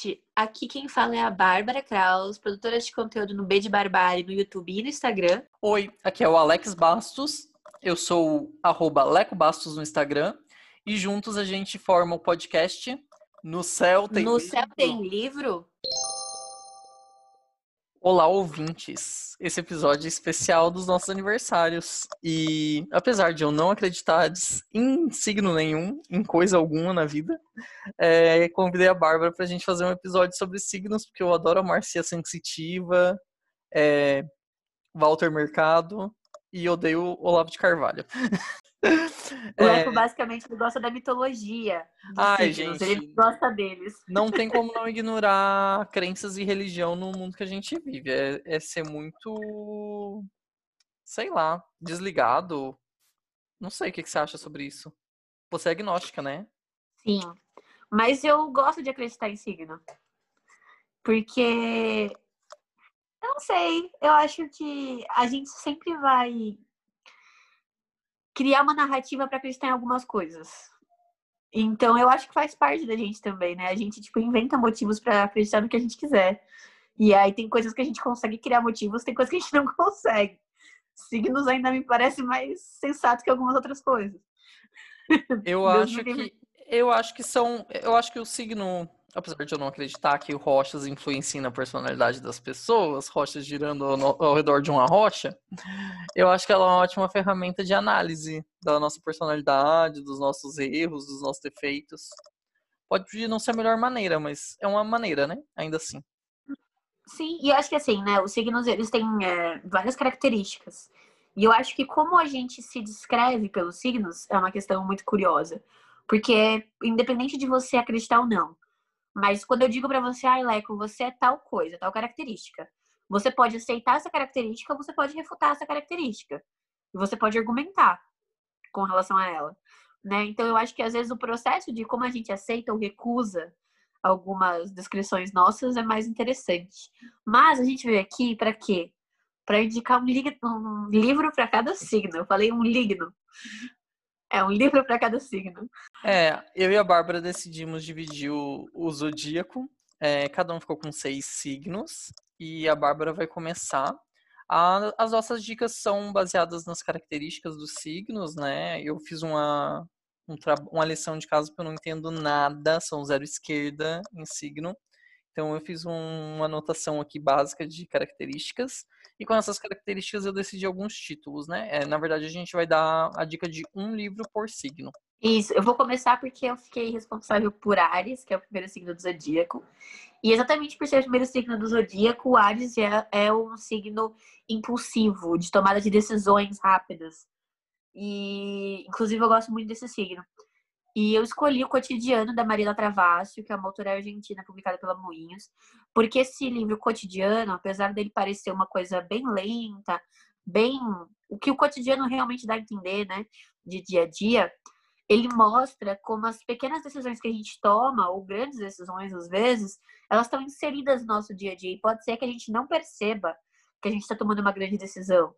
gente! Aqui quem fala é a Bárbara Kraus, produtora de conteúdo no B de Barbárie, no YouTube e no Instagram. Oi, aqui é o Alex Bastos, eu sou arroba Leco Bastos no Instagram, e juntos a gente forma o podcast No Céu Tem no Livro. Céu Tem Livro? Olá, ouvintes! Esse episódio é especial dos nossos aniversários. E apesar de eu não acreditar em signo nenhum, em coisa alguma na vida, é, convidei a Bárbara pra gente fazer um episódio sobre signos, porque eu adoro a Marcia Sensitiva, é, Walter Mercado e odeio o Olavo de Carvalho. O Leco basicamente ele gosta da mitologia. É. Ai, signos, gente. Ele gosta deles. Não tem como não ignorar crenças e religião no mundo que a gente vive. É, é ser muito, sei lá, desligado. Não sei o que, que você acha sobre isso. Você é agnóstica, né? Sim. Mas eu gosto de acreditar em signo. Porque. Eu não sei. Eu acho que a gente sempre vai criar uma narrativa para acreditar em algumas coisas. Então, eu acho que faz parte da gente também, né? A gente, tipo, inventa motivos para acreditar no que a gente quiser. E aí tem coisas que a gente consegue criar motivos, tem coisas que a gente não consegue. Signos ainda me parece mais sensato que algumas outras coisas. Eu acho que eu acho que são, eu acho que o signo, apesar de eu não acreditar que rochas influenciem na personalidade das pessoas, rochas girando ao, ao redor de uma rocha, eu acho que ela é uma ótima ferramenta de análise da nossa personalidade, dos nossos erros, dos nossos defeitos. Pode não ser a melhor maneira, mas é uma maneira, né? Ainda assim. Sim, e eu acho que assim, né? Os signos, eles têm é, várias características. E eu acho que como a gente se descreve pelos signos é uma questão muito curiosa. Porque, independente de você acreditar ou não, mas quando eu digo pra você, ai, Leco, você é tal coisa, tal característica, você pode aceitar essa característica você pode refutar essa característica. E você pode argumentar com relação a ela. Né? Então, eu acho que às vezes o processo de como a gente aceita ou recusa algumas descrições nossas é mais interessante. Mas a gente veio aqui para quê? Para indicar um, um livro para cada signo. Eu falei um ligno. É um livro para cada signo. É, eu e a Bárbara decidimos dividir o, o zodíaco. É, cada um ficou com seis signos. E a Bárbara vai começar. A- as nossas dicas são baseadas nas características dos signos, né? Eu fiz uma, um uma lição de casa porque eu não entendo nada, são zero esquerda em signo. Então eu fiz um- uma anotação aqui básica de características. E com essas características eu decidi alguns títulos, né? É, na verdade, a gente vai dar a dica de um livro por signo. Isso, eu vou começar porque eu fiquei responsável por Ares, que é o primeiro signo do zodíaco. E exatamente por ser o primeiro signo do zodíaco, Ares é, é um signo impulsivo, de tomada de decisões rápidas. E, inclusive, eu gosto muito desse signo. E eu escolhi o Cotidiano da Mariela Travascio, que é uma autora argentina publicada pela Moinhos, porque esse livro Cotidiano, apesar dele parecer uma coisa bem lenta, bem o que o cotidiano realmente dá a entender, né, de dia a dia, ele mostra como as pequenas decisões que a gente toma, ou grandes decisões às vezes, elas estão inseridas no nosso dia a dia. E pode ser que a gente não perceba que a gente está tomando uma grande decisão.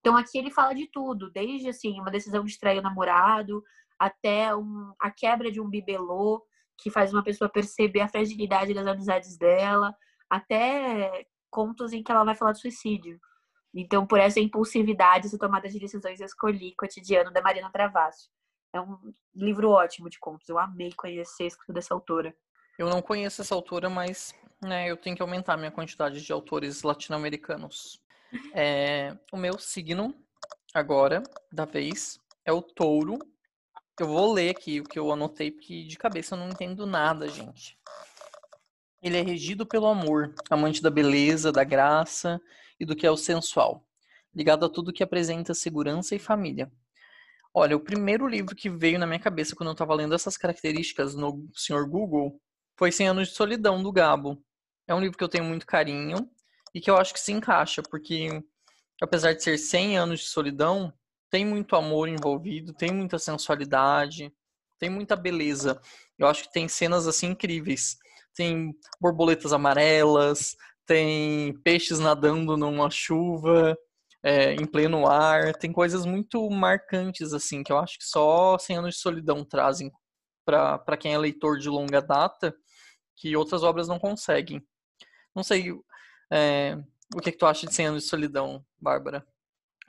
Então aqui ele fala de tudo, desde assim, uma decisão de trair o namorado, até um- a quebra de um bibelô, que faz uma pessoa perceber a fragilidade das amizades dela, até contos em que ela vai falar de suicídio. Então, por essa impulsividade, essa tomada de decisões, eu escolhi Cotidiano da Marina Travascio. É um livro ótimo de contos. Eu amei conhecer a escrita dessa autora. Eu não conheço essa autora, mas né, eu tenho que aumentar minha quantidade de autores latino-americanos. É, o meu signo, agora, da vez, é o touro. Eu vou ler aqui o que eu anotei, porque de cabeça eu não entendo nada, gente. Ele é regido pelo amor, amante da beleza, da graça e do que é o sensual, ligado a tudo que apresenta segurança e família. Olha, o primeiro livro que veio na minha cabeça quando eu estava lendo essas características no Sr. Google foi Cem Anos de Solidão, do Gabo. É um livro que eu tenho muito carinho e que eu acho que se encaixa, porque apesar de ser 100 anos de solidão, tem muito amor envolvido, tem muita sensualidade, tem muita beleza. Eu acho que tem cenas assim incríveis. Tem borboletas amarelas, tem peixes nadando numa chuva, é, em pleno ar, tem coisas muito marcantes assim que eu acho que só 100 anos de solidão trazem para quem é leitor de longa data que outras obras não conseguem. Não sei é, o que, que tu acha de 100 anos de solidão, Bárbara.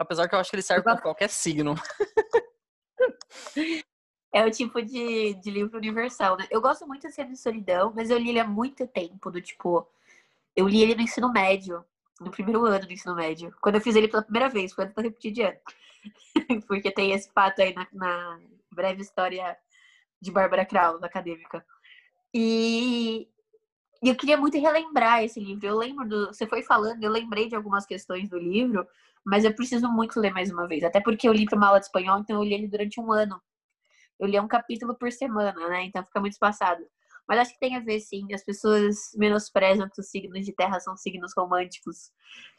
Apesar que eu acho que ele serve para qualquer signo. É o tipo de, de livro universal, né? Eu gosto muito de 100 anos de solidão, mas eu li ele há muito tempo, do tipo... Eu li ele no ensino médio, no primeiro ano do ensino médio. Quando eu fiz ele pela primeira vez, foi de eu repetir de ano. Porque tem esse fato aí na, na breve história de Bárbara Kraus, acadêmica. E, e eu queria muito relembrar esse livro. Eu lembro do. Você foi falando, eu lembrei de algumas questões do livro, mas eu preciso muito ler mais uma vez. Até porque eu li para uma aula de espanhol, então eu li ele durante um ano. Eu li um capítulo por semana, né? Então fica muito espaçado. Mas acho que tem a ver, sim. As pessoas menosprezam que os signos de terra são signos românticos.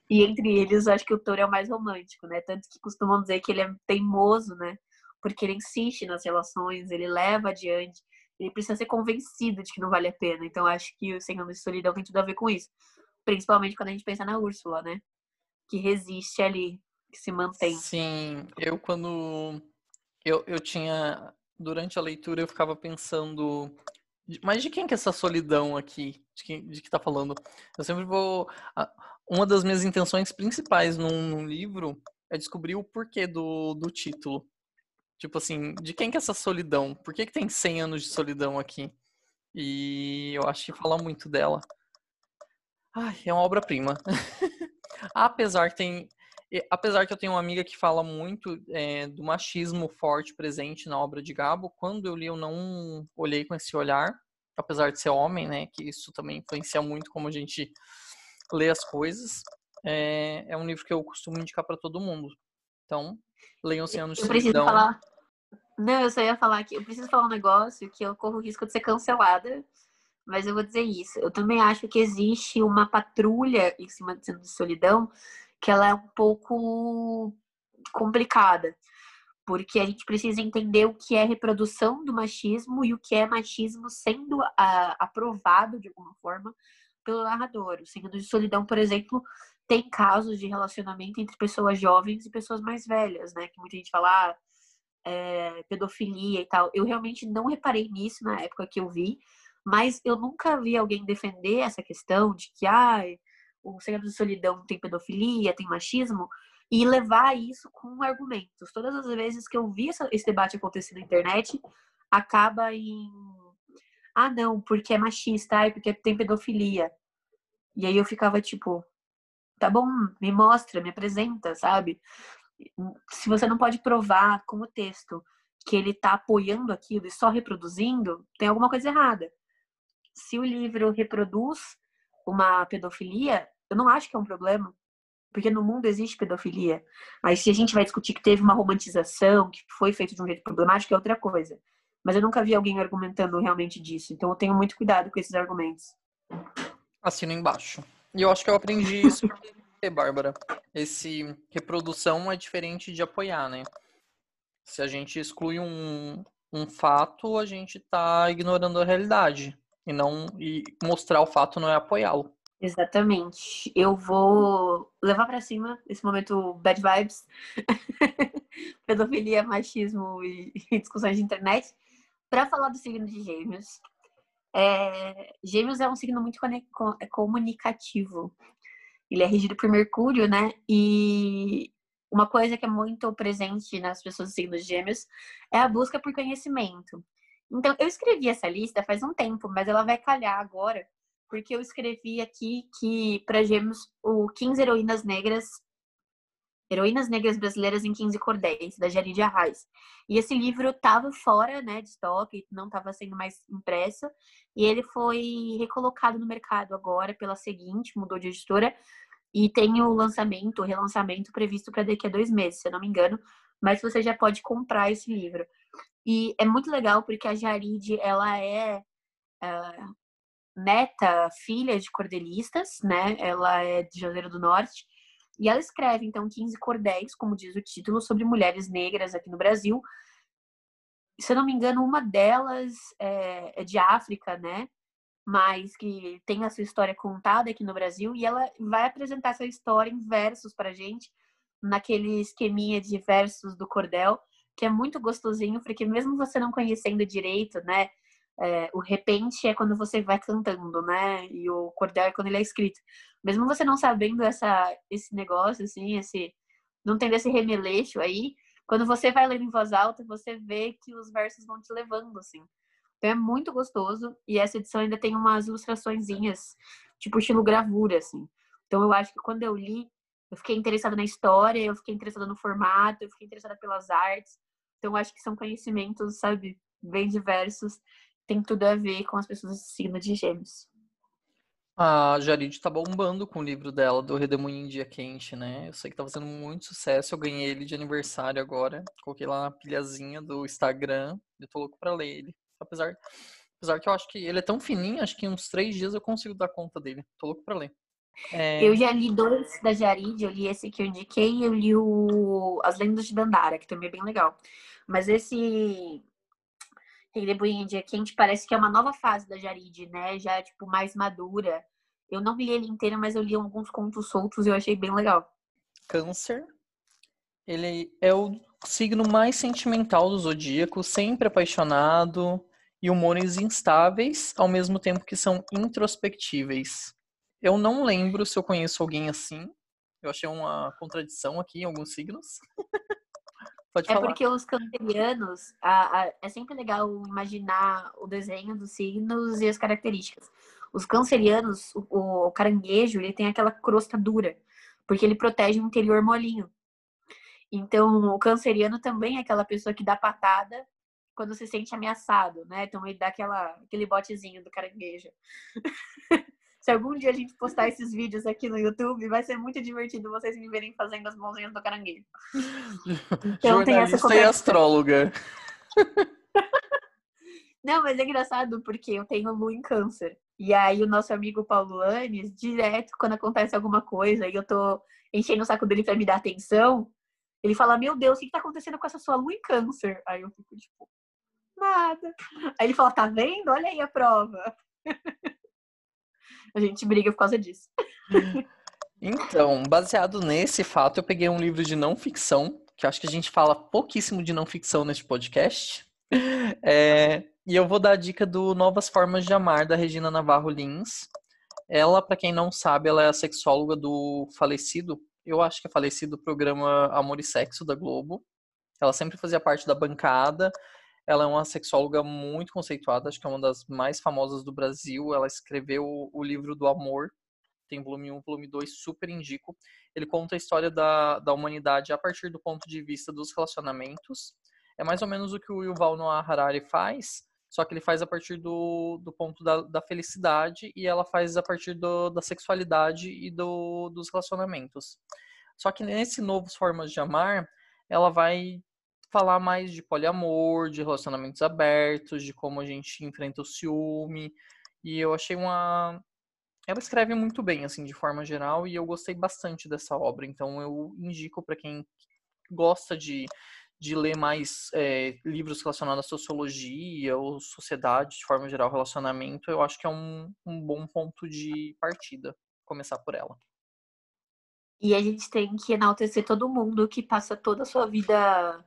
E entre eles, acho que o touro é o mais romântico, né? Tanto que costumam dizer que ele é teimoso, né? Porque ele insiste nas relações, ele leva adiante ele precisa ser convencido de que não vale a pena. Então, acho que o Senhor de Solidão tem tudo a ver com isso. Principalmente quando a gente pensa na Úrsula, né? Que resiste ali, que se mantém. Sim, eu quando. Eu, eu tinha. Durante a leitura, eu ficava pensando. Mas de quem que é essa solidão aqui? De quem de que tá falando? Eu sempre vou. Uma das minhas intenções principais num, num livro é descobrir o porquê do, do título. Tipo assim, de quem que é essa solidão? Por que, que tem 100 anos de solidão aqui? E eu acho que fala muito dela. Ai, é uma obra-prima. apesar que tem. Apesar que eu tenho uma amiga que fala muito é, do machismo forte presente na obra de Gabo, quando eu li eu não olhei com esse olhar, apesar de ser homem, né? Que isso também influencia muito como a gente lê as coisas. É, é um livro que eu costumo indicar para todo mundo. Então, leiam 100 anos de solidão. Falar não, eu só ia falar que eu preciso falar um negócio que eu corro o risco de ser cancelada, mas eu vou dizer isso. Eu também acho que existe uma patrulha em cima de solidão que ela é um pouco complicada, porque a gente precisa entender o que é reprodução do machismo e o que é machismo sendo a, ah, aprovado de alguma forma pelo narrador. O Senhor de Solidão, por exemplo, tem casos de relacionamento entre pessoas jovens e pessoas mais velhas, né? Que muita gente fala, ah, é, pedofilia e tal. Eu realmente não reparei nisso na época que eu vi, mas eu nunca vi alguém defender essa questão de que ah, o segredo de solidão tem pedofilia, tem machismo, e levar isso com argumentos. Todas as vezes que eu vi esse debate acontecer na internet, acaba em ah, não, porque é machista, ai, porque tem pedofilia. E aí eu ficava tipo, tá bom, me mostra, me apresenta, sabe? Se você não pode provar com o texto que ele está apoiando aquilo e só reproduzindo, tem alguma coisa errada. Se o livro reproduz uma pedofilia, eu não acho que é um problema, porque no mundo existe pedofilia. Mas se a gente vai discutir que teve uma romantização, que foi feito de um jeito problemático, é outra coisa. Mas eu nunca vi alguém argumentando realmente disso, então eu tenho muito cuidado com esses argumentos. Assino embaixo. E eu acho que eu aprendi isso Bárbara, esse reprodução é diferente de apoiar, né? Se a gente exclui um, um fato, a gente está ignorando a realidade. E não e mostrar o fato não é apoiá-lo. Exatamente. Eu vou levar para cima esse momento bad vibes, pedofilia, machismo e, discussões de internet, para falar do signo de Gêmeos. É, gêmeos é um signo muito comunicativo. Ele é regido por Mercúrio, né? E uma coisa que é muito presente nas pessoas do signo de Gêmeos é a busca por conhecimento. Então, eu escrevi essa lista faz um tempo, mas ela vai calhar agora, porque eu escrevi aqui que para Gêmeos o 15 heroínas negras Heroínas Negras Brasileiras em 15 Cordéis, da Jaride Arraes. E esse livro estava fora né, de estoque, não estava sendo mais impresso, e ele foi recolocado no mercado agora pela seguinte, mudou de editora, e tem o lançamento, o relançamento previsto para daqui a dois meses, se eu não me engano. Mas você já pode comprar esse livro. E é muito legal porque a Jaride, ela é uh, neta, filha de cordelistas, né? Ela é de Janeiro do Norte. E ela escreve, então, 15 cordéis, como diz o título, sobre mulheres negras aqui no Brasil. Se eu não me engano, uma delas é, é de África, né? mas que tem a sua história contada aqui no Brasil e ela vai apresentar essa história em versos pra gente, naquele esqueminha de versos do cordel, que é muito gostosinho, porque mesmo você não conhecendo direito, né, É, o repente é quando você vai cantando, né? E o cordel é quando ele é escrito. Mesmo você não sabendo essa, esse negócio, assim, esse não tendo esse remeleixo aí, quando você vai lendo em voz alta, você vê que os versos vão te levando, assim. Então é muito gostoso. E essa edição ainda tem umas ilustraçõezinhas, tipo estilo gravura, assim. Então eu acho que quando eu li, eu fiquei interessada na história, eu fiquei interessada no formato, eu fiquei interessada pelas artes. Então eu acho que são conhecimentos, sabe, bem diversos. Tem tudo a ver com as pessoas do signo de gêmeos. A Jarid tá bombando com o livro dela, do Redemoinho em Dia Quente, né? Eu sei que tá fazendo muito sucesso. Eu ganhei ele de aniversário agora. Coloquei lá na pilhazinha do Instagram. Eu tô louco pra ler ele. Apesar, apesar que eu acho que ele é tão fininho, acho que em uns três dias eu consigo dar conta dele. Tô louco pra ler. É... Eu já li dois da Jarid, eu li esse que eu indiquei e eu li o As Lendas de Dandara, que também é bem legal. Mas esse Redemoinho em Dia Quente parece que é uma nova fase da Jarid, né? Já, tipo, mais madura. Eu não li ele inteiro, mas eu li alguns contos soltos e eu achei bem legal. Câncer. Ele é o signo mais sentimental do zodíaco, sempre apaixonado e humores instáveis, ao mesmo tempo que são introspectíveis. Eu não lembro se eu conheço alguém assim. Eu achei uma contradição aqui em alguns signos. Pode é falar. porque os cancerianos, a, a, é sempre legal imaginar o desenho dos signos e as características. Os cancerianos, o, o caranguejo, ele tem aquela crosta dura, porque ele protege o interior molinho. Então, o canceriano também é aquela pessoa que dá patada quando se sente ameaçado, né? Então, ele dá aquela, aquele botezinho do caranguejo. se algum dia a gente postar esses vídeos aqui no YouTube, vai ser muito divertido vocês me verem fazendo as mãozinhas do caranguejo. Então, tem essa e astróloga. Não, mas é engraçado porque eu tenho lua em câncer. E aí o nosso amigo Paulo Lanes, direto, quando acontece alguma coisa e eu tô enchendo o saco dele pra me dar atenção, ele fala, meu Deus, o que, que tá acontecendo com essa sua lua em câncer? Aí eu fico tipo, nada. Aí ele fala, tá vendo? Olha aí a prova. a gente briga por causa disso. Então, baseado nesse fato, eu peguei um livro de não ficção, que eu acho que a gente fala pouquíssimo de não ficção neste podcast. É, e eu vou dar a dica do Novas Formas de Amar, da Regina Navarro Lins. Ela, para quem não sabe, ela é a sexóloga do falecido, eu acho que é falecido programa Amor e Sexo da Globo. Ela sempre fazia parte da bancada ela é uma sexóloga muito conceituada, acho que é uma das mais famosas do Brasil. Ela escreveu o livro do amor, tem volume 1, volume 2, super indico. Ele conta a história da, da humanidade a partir do ponto de vista dos relacionamentos. É mais ou menos o que o Yuval Noah Harari faz, só que ele faz a partir do, do ponto da, da felicidade e ela faz a partir do, da sexualidade e do, dos relacionamentos. Só que nesse Novos Formas de Amar, ela vai falar mais de poliamor, de relacionamentos abertos, de como a gente enfrenta o ciúme. E eu achei uma. Ela escreve muito bem, assim, de forma geral, e eu gostei bastante dessa obra. Então eu indico para quem gosta de, de ler mais é, livros relacionados à sociologia ou sociedade, de forma geral, relacionamento, eu acho que é um, um bom ponto de partida começar por ela. E a gente tem que enaltecer todo mundo que passa toda a sua vida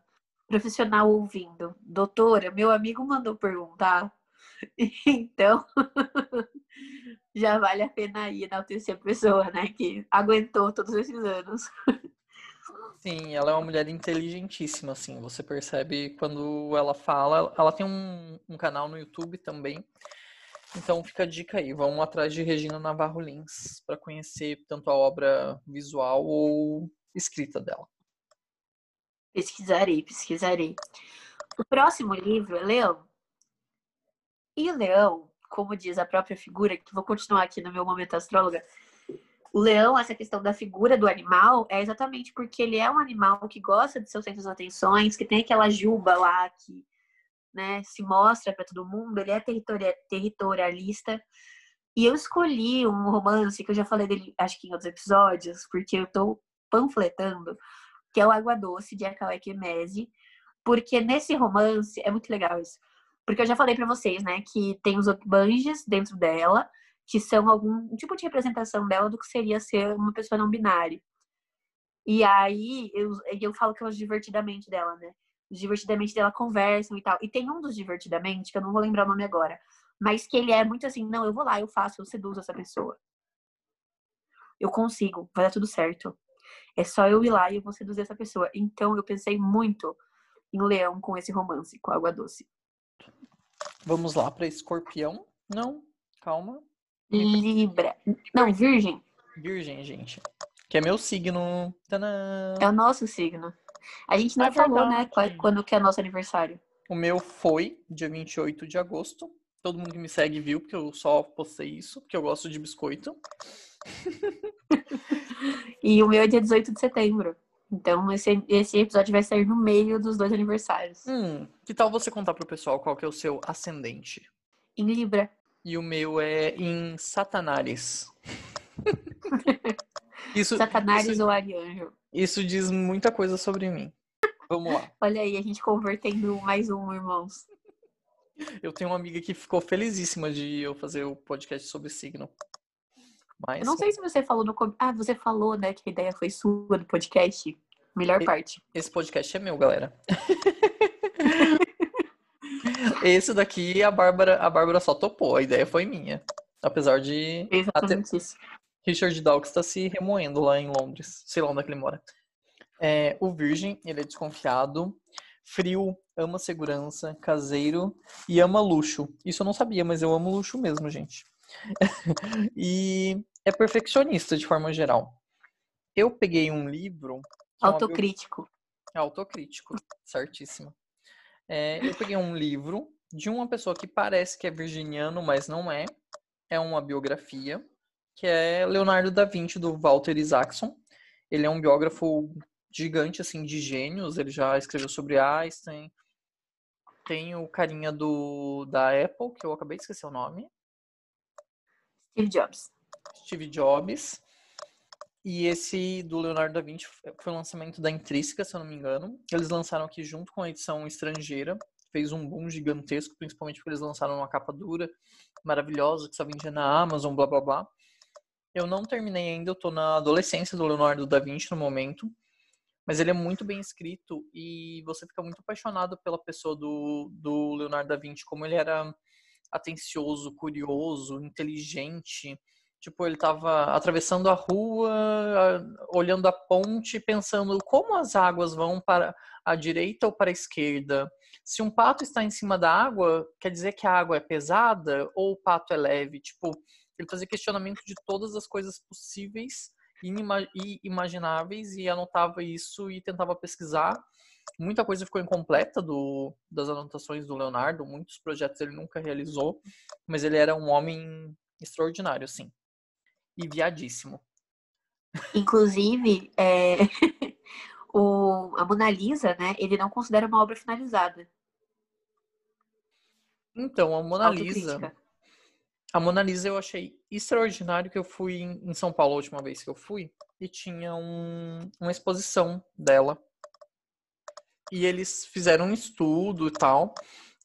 profissional ouvindo, doutora, meu amigo mandou perguntar, então já vale a pena ir enaltecer a pessoa, né, que aguentou todos esses anos. Sim, ela é uma mulher inteligentíssima, assim, você percebe quando ela fala, ela tem um, um canal no YouTube também, então fica a dica aí, vão atrás de Regina Navarro Lins para conhecer tanto a obra visual ou escrita dela. Pesquisarei, pesquisarei. O próximo livro é Leão. E o leão, como diz a própria figura, que vou continuar aqui no meu momento astróloga, o leão, essa questão da figura do animal, é exatamente porque ele é um animal que gosta de seus centros de atenções, que tem aquela juba lá que né, se mostra para todo mundo, ele é territorialista. E eu escolhi um romance que eu já falei dele, acho que em outros episódios, porque eu estou panfletando que é o Água Doce, de Akawé Kemese, porque nesse romance, é muito legal isso, porque eu já falei para vocês, né, que tem os Otbanges dentro dela, que são algum tipo de representação dela do que seria ser uma pessoa não binária. E aí, eu, eu falo que eu divertidamente dela, né? Os divertidamente dela conversam e tal. E tem um dos divertidamente, que eu não vou lembrar o nome agora, mas que ele é muito assim, não, eu vou lá, eu faço, eu seduzo essa pessoa. Eu consigo, vai dar tudo certo. É só eu ir lá e eu vou seduzir essa pessoa. Então eu pensei muito em Leão com esse romance, com Água Doce. Vamos lá para Escorpião? Não, calma. Libra. Não, Virgem. Virgem, gente. Que é meu signo. Tadã! É o nosso signo. A gente não É falou, né, verdade. quando que é nosso aniversário. O meu foi dia 28 de agosto. Todo mundo que me segue viu, porque eu só postei isso, porque eu gosto de biscoito. E o meu é dia 18 de setembro. Então esse, esse episódio vai sair no meio dos dois aniversários. Hum, que tal você contar pro pessoal qual que é o seu ascendente? Em Libra. E o meu é em Satanares. isso, Satanás isso, ou Arianjo. isso diz muita coisa sobre mim. Vamos lá. Olha aí, a gente convertendo mais um, irmãos. Eu tenho uma amiga que ficou felizíssima de eu fazer o podcast sobre signo. Mas Eu não sei se você falou no. Ah, você falou, né, que a ideia foi sua do podcast. Melhor E- parte. esse podcast é meu, galera. Esse daqui a Bárbara, a Bárbara só topou, a ideia foi minha. Apesar de até Exatamente isso. Richard Dawkins está se remoendo lá em Londres, sei lá onde é que ele mora. É, o Virgem, ele é desconfiado, frio, ama segurança, caseiro e ama luxo. Isso eu não sabia, mas eu amo luxo mesmo, gente. e é perfeccionista de forma geral. Eu peguei um livro. é bio- Autocrítico. é autocrítico, certíssimo. É, eu peguei um livro de uma pessoa que parece que é virginiano, mas não é. É uma biografia, que é Leonardo da Vinci, do Walter Isaacson. Ele é um biógrafo gigante, assim, de gênios. Ele já escreveu sobre Einstein. Tem o carinha do, da Apple, que eu acabei de esquecer o nome. Steve Jobs. Steve Jobs. E esse do Leonardo da Vinci foi o lançamento da Intrínseca, se eu não me engano. Eles lançaram aqui junto com a edição estrangeira. Fez um boom gigantesco, principalmente porque eles lançaram uma capa dura, maravilhosa, que só vendia na Amazon, blá blá blá. Eu não terminei ainda, eu tô na adolescência do Leonardo da Vinci no momento. Mas ele é muito bem escrito e você fica muito apaixonado pela pessoa do, do Leonardo da Vinci, como ele era atencioso, curioso, inteligente. Tipo, ele tava atravessando a rua, olhando a ponte, pensando como as águas vão para a direita ou para a esquerda. Se um pato está em cima da água, quer dizer que a água é pesada ou o pato é leve? Tipo, ele fazia questionamento de todas as coisas possíveis inima- e imagináveis e anotava isso e tentava pesquisar. Muita coisa ficou incompleta do, das anotações do Leonardo, muitos projetos ele nunca realizou, mas ele era um homem extraordinário, assim. E viadíssimo. Inclusive, é, o, a Mona Lisa, né, ele não considera uma obra finalizada. Então, a Mona Lisa. A Mona Lisa eu achei extraordinário que eu fui em São Paulo a última vez que eu fui e tinha um- uma exposição dela. E eles fizeram um estudo e tal,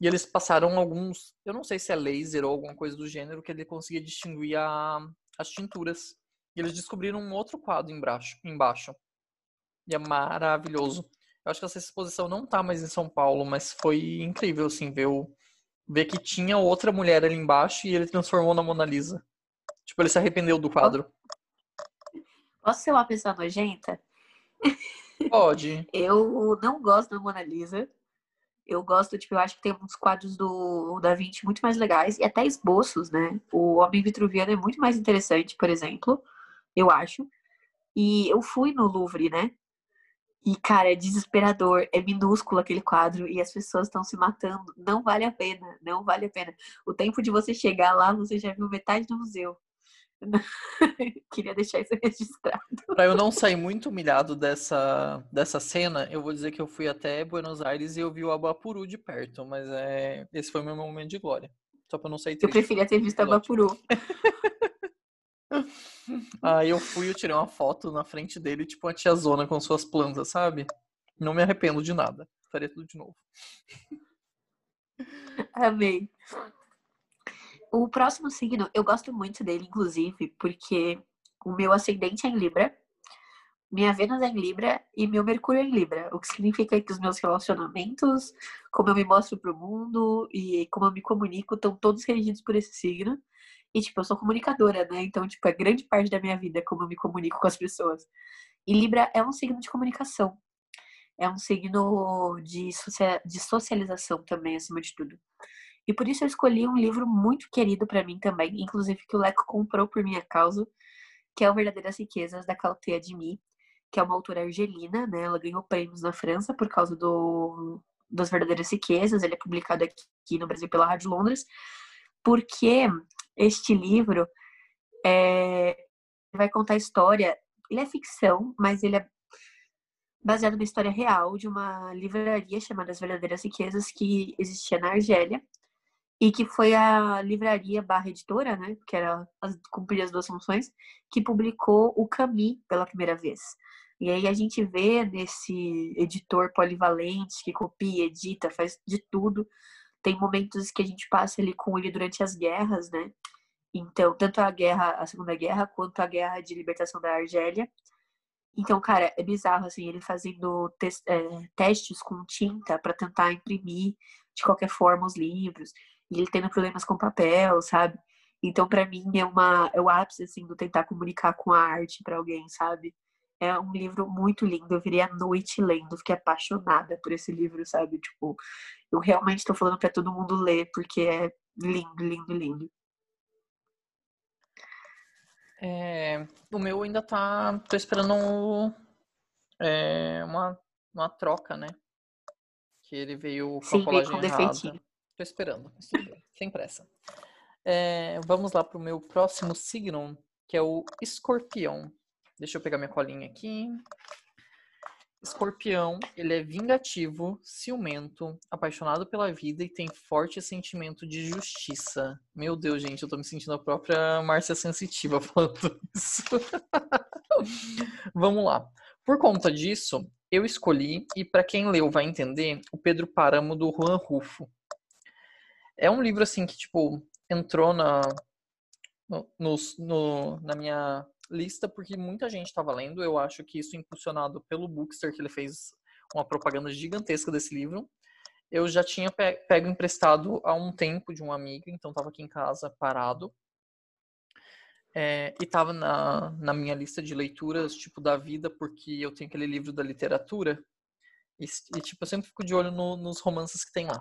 e eles passaram alguns, eu não sei se é laser ou alguma coisa do gênero, que ele conseguia distinguir a- as tinturas. E eles descobriram um outro quadro embaixo, embaixo. E é maravilhoso. Eu acho que essa exposição não tá mais em São Paulo, mas foi incrível, assim, ver, o- ver que tinha outra mulher ali embaixo e ele transformou na Mona Lisa. Tipo, ele se arrependeu do quadro. Posso ser uma pessoa nojenta? Pode. Eu não gosto da Mona Lisa. Eu gosto, tipo, eu acho que tem uns quadros do Da Vinci muito mais legais e até esboços, né? O Homem Vitruviano é muito mais interessante, por exemplo, eu acho. E eu fui no Louvre, né? E, cara, é desesperador, é minúsculo aquele quadro e as pessoas estão se matando. Não vale a pena, não vale a pena. O tempo de você chegar lá, você já viu metade do museu. Queria deixar isso registrado. Pra eu não sair muito humilhado dessa, dessa cena, eu vou dizer que eu fui até Buenos Aires e eu vi o Abapuru de perto, mas é, esse foi o meu momento de glória. Só eu não sair Eu triste. preferia ter visto a Ótimo. Bapuru. Aí eu fui, eu tirei uma foto na frente dele, tipo uma tiazona com suas plantas, sabe? Não me arrependo de nada. Faria tudo de novo. Amei. O próximo signo, eu gosto muito dele, inclusive, porque o meu ascendente é em Libra, minha Vênus é em Libra e meu Mercúrio é em Libra, o que significa que os meus relacionamentos, como eu me mostro pro mundo e como eu me comunico, estão todos regidos por esse signo. E, tipo, eu sou comunicadora, né? Então, tipo, é grande parte da minha vida como eu me comunico com as pessoas. E Libra é um signo de comunicação. É um signo de, de socialização também, acima de tudo. E por isso eu escolhi um livro muito querido para mim também, inclusive que o Leco comprou por minha causa, que é o Verdadeiras Riquezas, da Claudia de Mi, que é uma autora argelina, né? Ela ganhou prêmios na França por causa do, das Verdadeiras Riquezas. Ele é publicado aqui no Brasil pela Rádio Londres, porque este livro é, vai contar a história. Ele é ficção, mas ele é baseado na história real de uma livraria chamada As Verdadeiras Riquezas que existia na Argélia e que foi a livraria barra editora, né, que era cumprir as duas funções, que publicou o Cami pela primeira vez. E aí a gente vê nesse editor polivalente que copia, edita, faz de tudo. Tem momentos que a gente passa ali com ele durante as guerras, né? Então, tanto a guerra, a Segunda Guerra, quanto a guerra de libertação da Argélia. Então, cara, é bizarro, assim, ele fazendo te é, testes com tinta para tentar imprimir de qualquer forma os livros. E ele tendo problemas com papel, sabe? Então, para mim, é, uma, é o ápice, assim, do tentar comunicar com a arte para alguém, sabe? É um livro muito lindo. Eu virei a noite lendo, fiquei apaixonada por esse livro, sabe? Tipo, eu realmente estou falando para todo mundo ler, porque é lindo, lindo, lindo. É, o meu ainda tá. tô esperando é, uma, uma troca, né? Que ele veio com Sim, a colagem com errada. Defeitinho. Tô esperando, sem pressa. É, vamos lá pro meu próximo signo, que é o escorpião. Deixa eu pegar minha colinha aqui. Escorpião, ele é vingativo, ciumento, apaixonado pela vida e tem forte sentimento de justiça. Meu Deus, gente, eu tô me sentindo a própria Márcia Sensitiva falando isso. Vamos lá. Por conta disso, eu escolhi, e para quem leu vai entender, o Pedro Páramo do Juan Rufo. É um livro assim que, tipo, entrou na, no, no, na minha lista porque muita gente estava lendo. Eu acho que isso impulsionado pelo Bookster, que ele fez uma propaganda gigantesca desse livro. Eu já tinha pego emprestado há um tempo de um amigo, então estava aqui em casa parado. É, e estava na, na minha lista de leituras, tipo, da vida, porque eu tenho aquele livro da literatura. E, e tipo, eu sempre fico de olho no, nos romances que tem lá.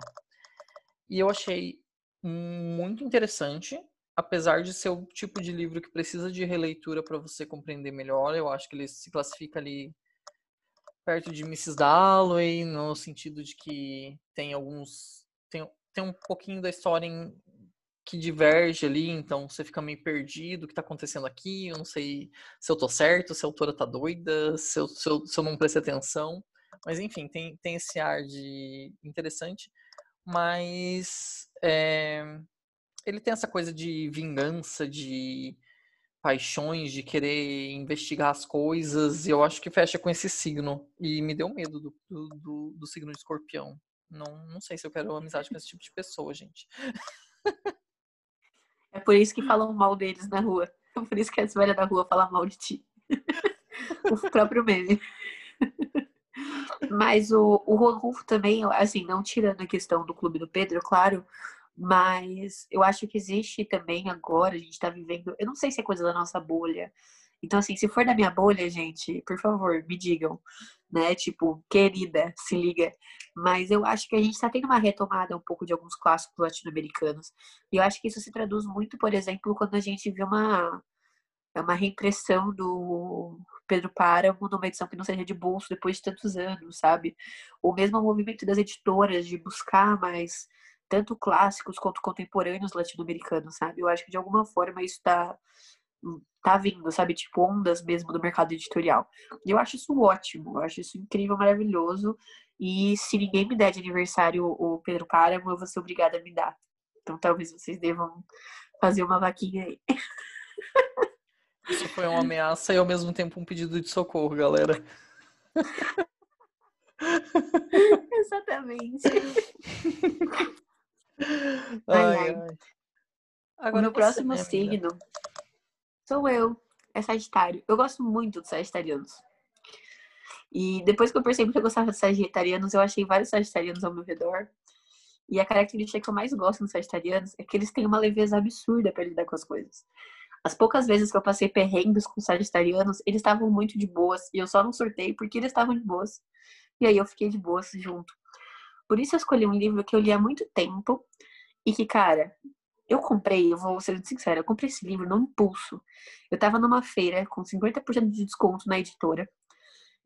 E eu achei muito interessante apesar de ser o tipo de livro que precisa de releitura para você compreender melhor, eu acho que ele se classifica ali perto de Mrs. Dalloway, no sentido de que tem alguns. Tem, tem um pouquinho da história em, que diverge ali, então você fica meio perdido, o que está acontecendo aqui, eu não sei se eu tô certo, se a autora tá doida, se eu, se eu, se eu não prestei atenção. Mas enfim, tem, tem esse ar de interessante, mas é, ele tem essa coisa de vingança, de paixões, de querer investigar as coisas, e eu acho que fecha com esse signo. E me deu medo do, do, do signo de escorpião. Não, não sei se eu quero amizade com esse tipo de pessoa, gente. É por isso que falam mal deles na rua. É por isso que as velhas da rua falam mal de ti. o próprio meme. Mas o, o Rodolfo também, assim, não tirando a questão do Clube do Pedro, claro, mas eu acho que existe também agora, a gente tá vivendo. Eu não sei se é coisa da nossa bolha. Então, assim, se for da minha bolha, gente, por favor, me digam, né? Tipo, querida, se liga. Mas eu acho que a gente tá tendo uma retomada um pouco de alguns clássicos latino-americanos. E eu acho que isso se traduz muito, por exemplo, quando a gente vê uma, uma reimpressão do Pedro Páramo numa edição que não seja de bolso depois de tantos anos, sabe? O mesmo movimento das editoras de buscar mais tanto clássicos quanto contemporâneos latino-americanos, sabe? Eu acho que de alguma forma isso tá, tá vindo, sabe? Tipo, ondas mesmo do mercado editorial. E eu acho isso ótimo, eu acho isso incrível, maravilhoso. E se ninguém me der de aniversário o Pedro Páramo, eu vou ser obrigada a me dar. Então talvez vocês devam fazer uma vaquinha aí. Isso foi uma ameaça e ao mesmo tempo um pedido de socorro, galera. Exatamente. Ai, ai. Agora o próximo signo sou eu. É Sagitário. Eu gosto muito dos Sagitarianos. E depois que eu percebi que eu gostava de sagitarianos, eu achei vários sagitarianos ao meu redor. E a característica que eu mais gosto nos sagitarianos é que eles têm uma leveza absurda para lidar com as coisas. As poucas vezes que eu passei perrengues com sagitarianos, eles estavam muito de boas. E eu só não surtei porque eles estavam de boas. E aí eu fiquei de boas junto. Por isso eu escolhi um livro que eu li há muito tempo e que, cara, eu comprei, eu vou ser sincera, eu comprei esse livro no impulso. Eu tava numa feira com 50% de desconto na editora.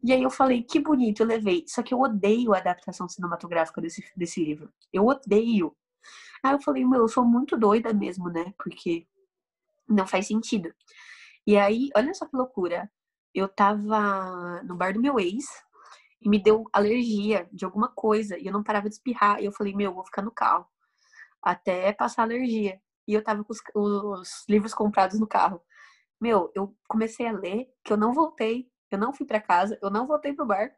E aí eu falei, que bonito, eu levei. Só que eu odeio a adaptação cinematográfica desse, desse livro. Eu odeio. Aí eu falei, meu, eu sou muito doida mesmo, né? Porque não faz sentido. E aí, olha só que loucura. Eu tava no bar do meu ex me deu alergia de alguma coisa e eu não parava de espirrar. E eu falei, meu, eu vou ficar no carro até passar alergia. E eu tava com os, os livros comprados no carro. Meu, eu comecei a ler que eu não voltei, eu não fui para casa, eu não voltei pro bar.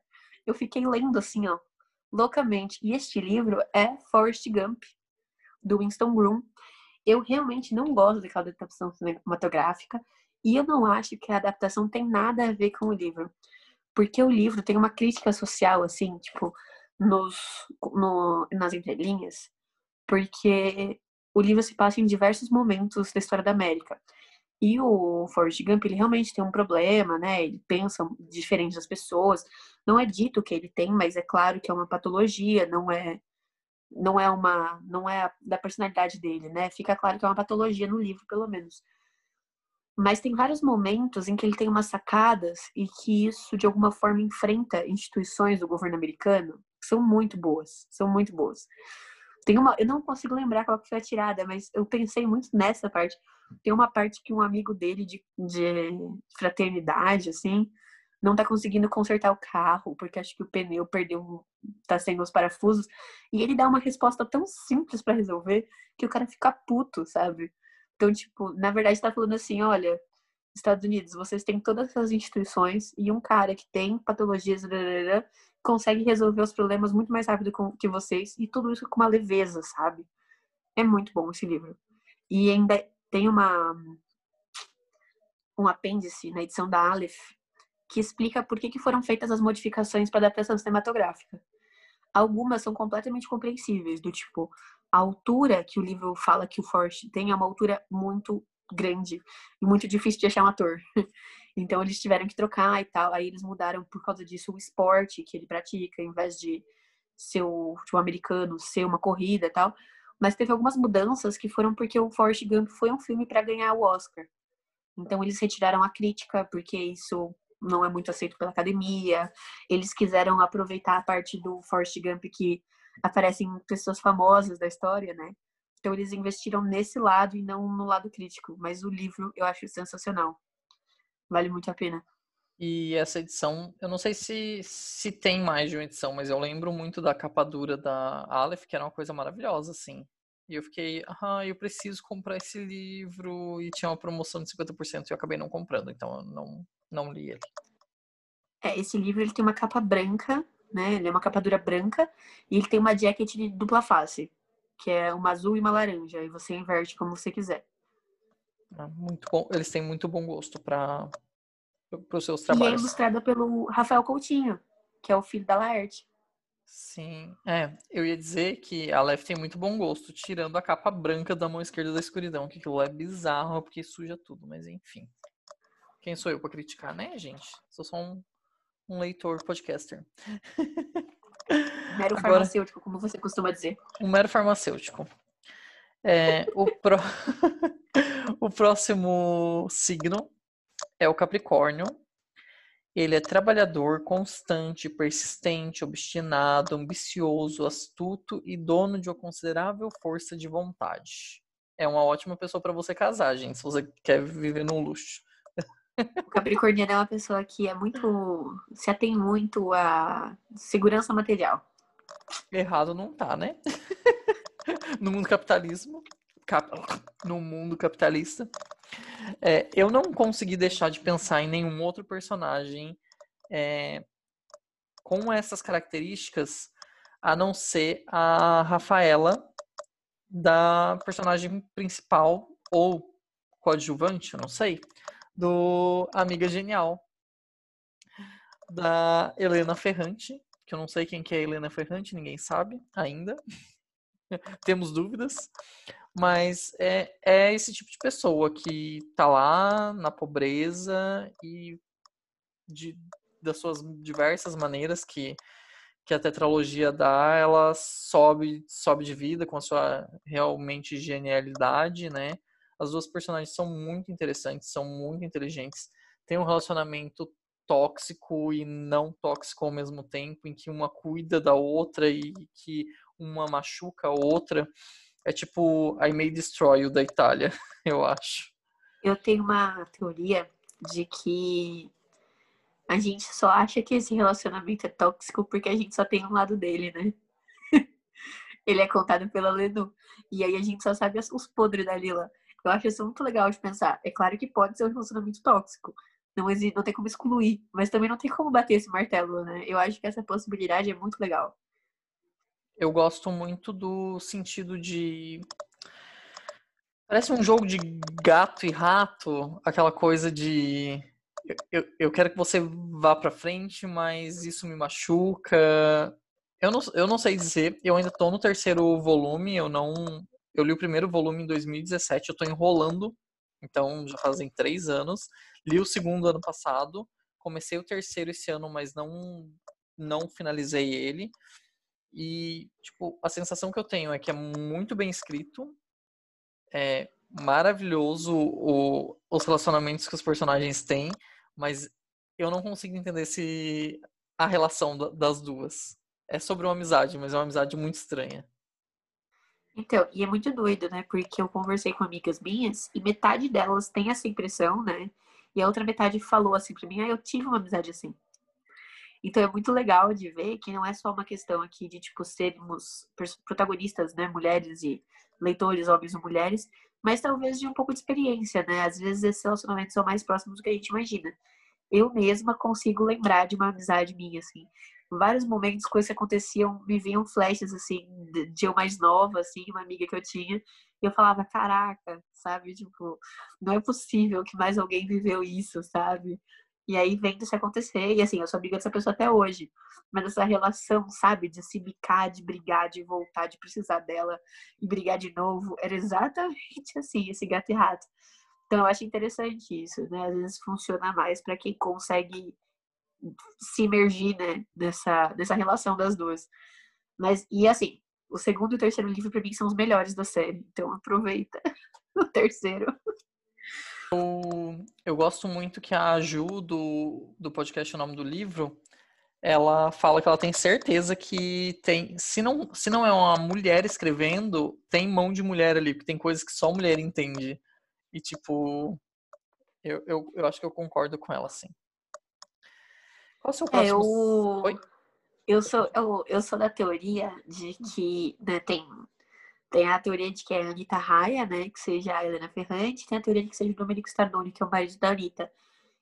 Eu fiquei lendo assim, ó, loucamente. E este livro é Forrest Gump, do Winston Groom. Eu realmente não gosto daquela adaptação cinematográfica e eu não acho que a adaptação tem nada a ver com o livro. Porque o livro tem uma crítica social, assim, tipo, nos, no, nas entrelinhas, porque o livro se passa em diversos momentos da história da América. E o Forrest Gump, ele realmente tem um problema, né? Ele pensa diferente das pessoas. Não é dito que ele tem, mas é claro que é uma patologia, não é não é uma não é da personalidade dele, né? Fica claro que é uma patologia no livro, pelo menos. Mas tem vários momentos em que ele tem umas sacadas e que isso de alguma forma enfrenta instituições do governo americano que são muito boas, são muito boas. Tem uma, eu não consigo lembrar qual que foi a tirada, mas eu pensei muito nessa parte. Tem uma parte que um amigo dele de, de fraternidade, assim, não tá conseguindo consertar o carro, porque acho que o pneu perdeu, tá sem os parafusos. E ele dá uma resposta tão simples para resolver que o cara fica puto, sabe? Então, tipo, na verdade tá falando assim, olha, Estados Unidos, vocês têm todas essas instituições e um cara que tem patologias consegue resolver os problemas muito mais rápido que vocês e tudo isso com uma leveza, sabe? É muito bom esse livro. E ainda tem uma um apêndice na edição da Aleph que explica por que, que foram feitas as modificações para adaptação cinematográfica. Algumas são completamente compreensíveis, do tipo, a altura que o livro fala que o Forrest tem é uma altura muito grande e muito difícil de achar um ator. Então eles tiveram que trocar e tal. Aí eles mudaram por causa disso o esporte que ele pratica, em vez de ser o futebol americano, ser uma corrida e tal. Mas teve algumas mudanças que foram porque o Forrest Gump foi um filme para ganhar o Oscar. Então eles retiraram a crítica porque isso não é muito aceito pela academia. Eles quiseram aproveitar a parte do Forrest Gump que aparecem pessoas famosas da história, né? Então eles investiram nesse lado e não no lado crítico. Mas o livro eu acho sensacional. Vale muito a pena. E essa edição, eu não sei se, se tem mais de uma edição, mas eu lembro muito da capa dura da Aleph, que era uma coisa maravilhosa, assim. E eu fiquei, ah, eu preciso comprar esse livro. E tinha uma promoção de 50% e eu acabei não comprando, então eu não, não li ele. É, esse livro ele tem uma capa branca, né? Ele é uma capa dura branca e ele tem uma jacket de dupla face, que é uma azul e uma laranja. E você inverte como você quiser. É muito bom. Eles têm muito bom gosto para os seus trabalhos. E é ilustrada pelo Rafael Coutinho, que é o filho da Laerte. Sim, é. Eu ia dizer que a Lef tem muito bom gosto, tirando a capa branca da mão esquerda da escuridão, que aquilo é bizarro porque suja tudo, mas enfim. Quem sou eu para criticar, né, gente? Sou só um, um leitor podcaster. Mero Agora, farmacêutico, como você costuma dizer. Um mero farmacêutico. É, o, pro... o próximo signo é o Capricórnio. Ele é trabalhador, constante, persistente, obstinado, ambicioso, astuto e dono de uma considerável força de vontade. É uma ótima pessoa para você casar, gente, se você quer viver no luxo. O Capricorniano é uma pessoa que é muito. se atém muito à segurança material. Errado não tá, né? no mundo capitalismo, cap, no mundo capitalista, é, eu não consegui deixar de pensar em nenhum outro personagem é, com essas características, a não ser a Rafaela da personagem principal ou coadjuvante, eu não sei, do Amiga Genial. da Helena Ferrante, que eu não sei quem que é a Helena Ferrante, ninguém sabe ainda. Temos dúvidas. Mas é, é esse tipo de pessoa que tá lá na pobreza e de, das suas diversas maneiras que, que a tetralogia dá, ela sobe, sobe de vida com a sua realmente genialidade, né? As duas personagens são muito interessantes, são muito inteligentes, tem um relacionamento tóxico e não tóxico ao mesmo tempo, em que uma cuida da outra e que uma machuca a outra. É tipo I May Destroy da Itália, eu acho. Eu tenho uma teoria de que a gente só acha que esse relacionamento é tóxico porque a gente só tem um lado dele, né? Ele é contado pela Lenu. E aí a gente só sabe os podres da Lila. Eu acho isso muito legal de pensar. É claro que pode ser um relacionamento tóxico. Não, existe, não tem como excluir. Mas também não tem como bater esse martelo, né? Eu acho que essa possibilidade é muito legal. Eu gosto muito do sentido de. Parece um jogo de gato e rato, aquela coisa de. Eu, eu quero que você vá pra frente, mas isso me machuca. Eu não, eu não sei dizer, eu ainda tô no terceiro volume, eu não, eu li o primeiro volume em 2017, eu tô enrolando, então já fazem três anos. Li o segundo ano passado, comecei o terceiro esse ano, mas não, não finalizei ele. E, tipo, a sensação que eu tenho é que é muito bem escrito, é maravilhoso o, os relacionamentos que os personagens têm, mas eu não consigo entender se a relação das duas. É sobre uma amizade, mas é uma amizade muito estranha. Então, e é muito doido, né? Porque eu conversei com amigas minhas e metade delas tem essa impressão, né? E a outra metade falou assim pra mim: ah, eu tive uma amizade assim. Então é muito legal de ver que não é só uma questão aqui de, tipo, sermos protagonistas, né? Mulheres e leitores, homens ou mulheres, mas talvez de um pouco de experiência, né? Às vezes esses relacionamentos são mais próximos do que a gente imagina. Eu mesma consigo lembrar de uma amizade minha, assim vários momentos, coisas que aconteciam, me vinham flashes, assim, de eu mais nova, assim, uma amiga que eu tinha, e eu falava, caraca, sabe? Tipo, não é possível que mais alguém viveu isso, sabe? E aí vendo isso acontecer, e assim, eu sou amiga dessa pessoa até hoje, mas essa relação, sabe, de se bicar, de brigar, de voltar, de precisar dela e brigar de novo, era exatamente assim, esse gato e rato. Então eu acho interessante isso, né? Às vezes funciona mais para quem consegue se imergir, né, nessa, nessa relação das duas. Mas, e assim, o segundo e o terceiro livro, para mim, são os melhores da série. Então, aproveita o terceiro. Eu, eu gosto muito que a Ju, do, do podcast O Nome do Livro, ela fala que ela tem certeza que tem. Se não, se não é uma mulher escrevendo, tem mão de mulher ali, porque tem coisas que só mulher entende. E, tipo, eu, eu, eu acho que eu concordo com ela, sim. Qual o seu próximo? É, eu... Oi? Eu sou, eu, eu sou da teoria de que né, tem, tem a teoria de que é a Anitta Raia, né? Que seja a Helena Ferrante, tem a teoria de que seja o Domenico Stardoni, que é o marido da Anitta.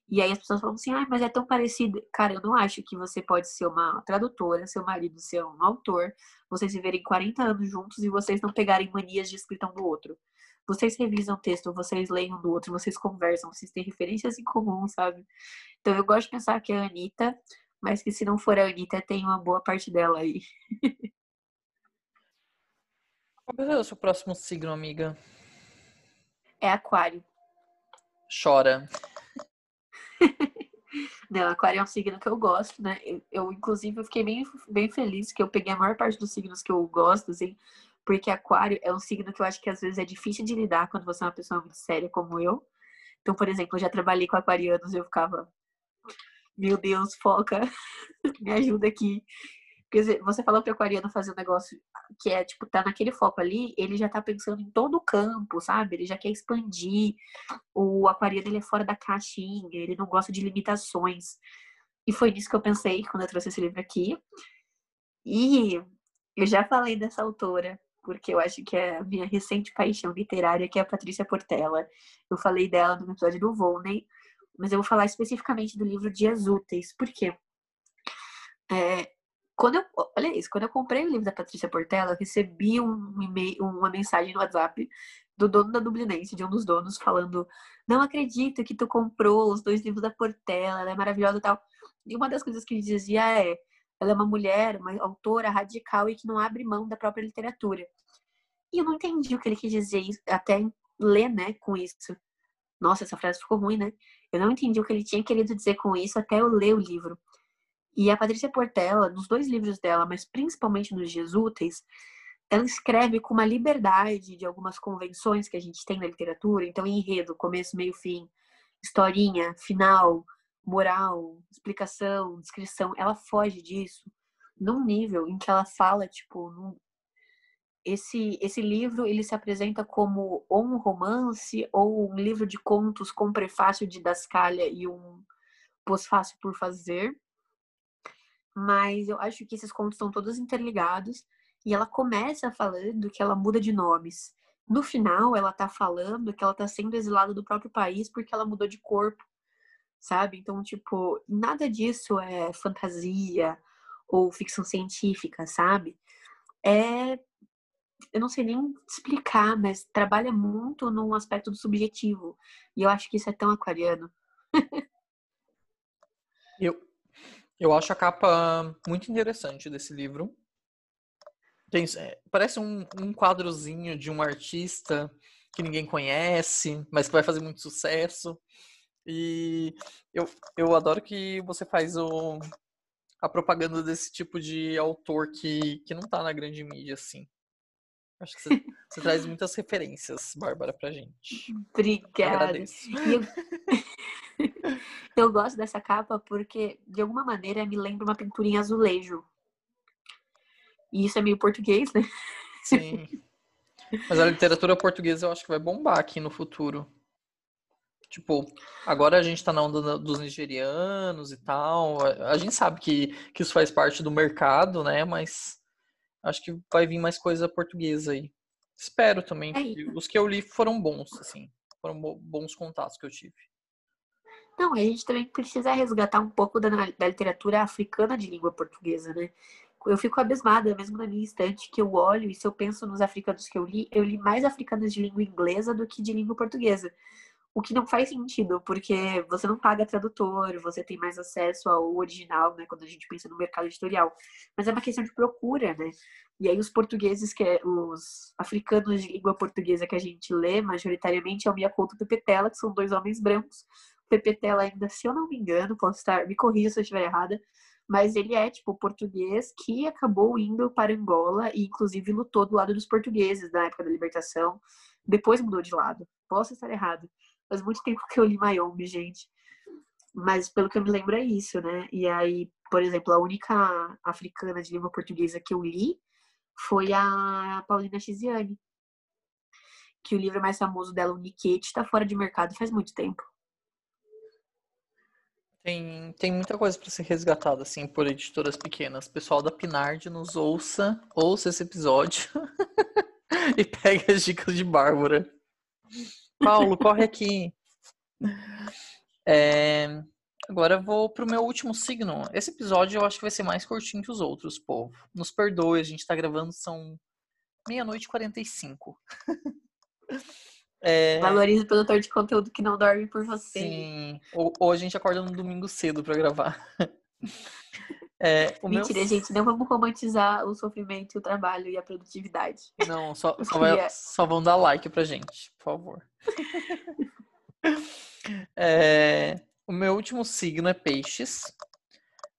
E aí as pessoas falam assim, ah, mas é tão parecido. Cara, eu não acho que você pode ser uma tradutora, seu marido ser um autor, vocês viverem 40 anos juntos e vocês não pegarem manias de escrita um do outro. Vocês revisam o texto, vocês leem um do outro, vocês conversam, vocês têm referências em comum, sabe? Então eu gosto de pensar que é a Anitta, mas que se não for a Anitta, tem uma boa parte dela aí. Qual é o seu próximo signo, amiga? É aquário. Chora. Não, aquário é um signo que eu gosto, né? Eu, eu, inclusive, eu fiquei bem, bem feliz que eu peguei a maior parte dos signos que eu gosto, assim, porque aquário é um signo que eu acho que às vezes é difícil de lidar quando você é uma pessoa muito séria como eu. Então, por exemplo, eu já trabalhei com aquarianos e eu ficava, meu Deus, foca, me ajuda aqui. Porque você falou para o aquariano fazer um negócio que é, tipo, tá naquele foco ali, ele já tá pensando em todo o campo, sabe? Ele já quer expandir. O aquariano, ele é fora da caixinha, ele não gosta de limitações. E foi nisso que eu pensei quando eu trouxe esse livro aqui. E eu já falei dessa autora porque eu acho que é a minha recente paixão literária, que é a Patrícia Portela. Eu falei dela no episódio do Volney, mas eu vou falar especificamente do livro Dias Úteis. Por quê? É, quando eu, olha isso, quando eu comprei o livro da Patrícia Portela, eu recebi um e-mail, uma mensagem no WhatsApp do dono da Dublinense, de um dos donos, falando: Não acredito que tu comprou os dois livros da Portela, ela é maravilhosa e tal. E uma das coisas que ele dizia é: ela é uma mulher, uma autora radical e que não abre mão da própria literatura. E eu não entendi o que ele quis dizer até ler, né, com isso. Nossa, essa frase ficou ruim, né? Eu não entendi o que ele tinha querido dizer com isso até eu ler o livro. E a Patrícia Portela, nos dois livros dela, mas principalmente nos Dias Úteis, ela escreve com uma liberdade de algumas convenções que a gente tem na literatura. Então, enredo, começo, meio, fim, historinha, final, moral, explicação, descrição. Ela foge disso num nível em que ela fala, tipo, num... esse, esse livro ele se apresenta como ou um romance ou um livro de contos com prefácio de Dascalha e um pós-fácil por fazer. Mas eu acho que esses contos estão todos interligados e ela começa falando que ela muda de nomes. No final, ela tá falando que ela tá sendo exilada do próprio país porque ela mudou de corpo, sabe? Então, tipo, nada disso é fantasia ou ficção científica, sabe? É. Eu não sei nem explicar, mas trabalha muito no aspecto do subjetivo. E eu acho que isso é tão aquariano. eu, eu acho a capa muito interessante desse livro. Tem, é, parece um, um quadrozinho de um artista que ninguém conhece, mas que vai fazer muito sucesso. E eu, eu adoro que você faz o, a propaganda desse tipo de autor que, que não tá na grande mídia, assim. Acho que você, você traz muitas referências, Bárbara, pra gente. Obrigada. Eu, eu gosto dessa capa porque, de alguma maneira, me lembra uma pintura em azulejo. E isso é meio português, né? Sim. Mas a literatura portuguesa eu acho que vai bombar aqui no futuro. Tipo, agora a gente tá na onda dos nigerianos e tal. A gente sabe que, que isso faz parte do mercado, né? Mas acho que vai vir mais coisa portuguesa aí. Espero também. É os que eu li foram bons, assim. Foram bons contatos que eu tive. Não, a gente também precisa resgatar um pouco da, da literatura africana de língua portuguesa, né? eu fico abismada, mesmo na minha estante, que eu olho e se eu penso nos africanos que eu li, eu li mais africanos de língua inglesa do que de língua portuguesa. O que não faz sentido, porque você não paga tradutor, você tem mais acesso ao original, né, quando a gente pensa no mercado editorial. Mas é uma questão de procura, né? E aí os portugueses, que é, os africanos de língua portuguesa que a gente lê, majoritariamente é o Mia Couto e o Pepetela, que são dois homens brancos. O Pepetela ainda, se eu não me engano, posso estar, me corrija se eu estiver errada, mas ele é, tipo, português que acabou indo para Angola e, inclusive, lutou do lado dos portugueses na época da libertação. Depois mudou de lado. Posso estar errado. Faz muito tempo que eu li Mayombe, gente. Mas, pelo que eu me lembro, é isso, né? E aí, por exemplo, a única africana de língua portuguesa que eu li foi a Paulina Chiziane. Que o livro mais famoso dela, o Niquete, está fora de mercado faz muito tempo. Tem, tem muita coisa para ser resgatada, assim, por editoras pequenas. Pessoal da Pinard nos ouça, ouça esse episódio e pegue as dicas de Bárbara. Paulo, corre aqui. É, agora eu vou pro meu último signo. Esse episódio eu acho que vai ser mais curtinho que os outros, povo. Nos perdoe, a gente tá gravando, são meia-noite e 45. É... Valorize o produtor de conteúdo que não dorme por você. Sim. Ou, ou a gente acorda no domingo cedo para gravar. É, Mentira, meu... gente, não vamos romantizar o sofrimento, o trabalho e a produtividade. Não, só, só, vai, só vão dar like pra gente, por favor. é, o meu último signo é peixes.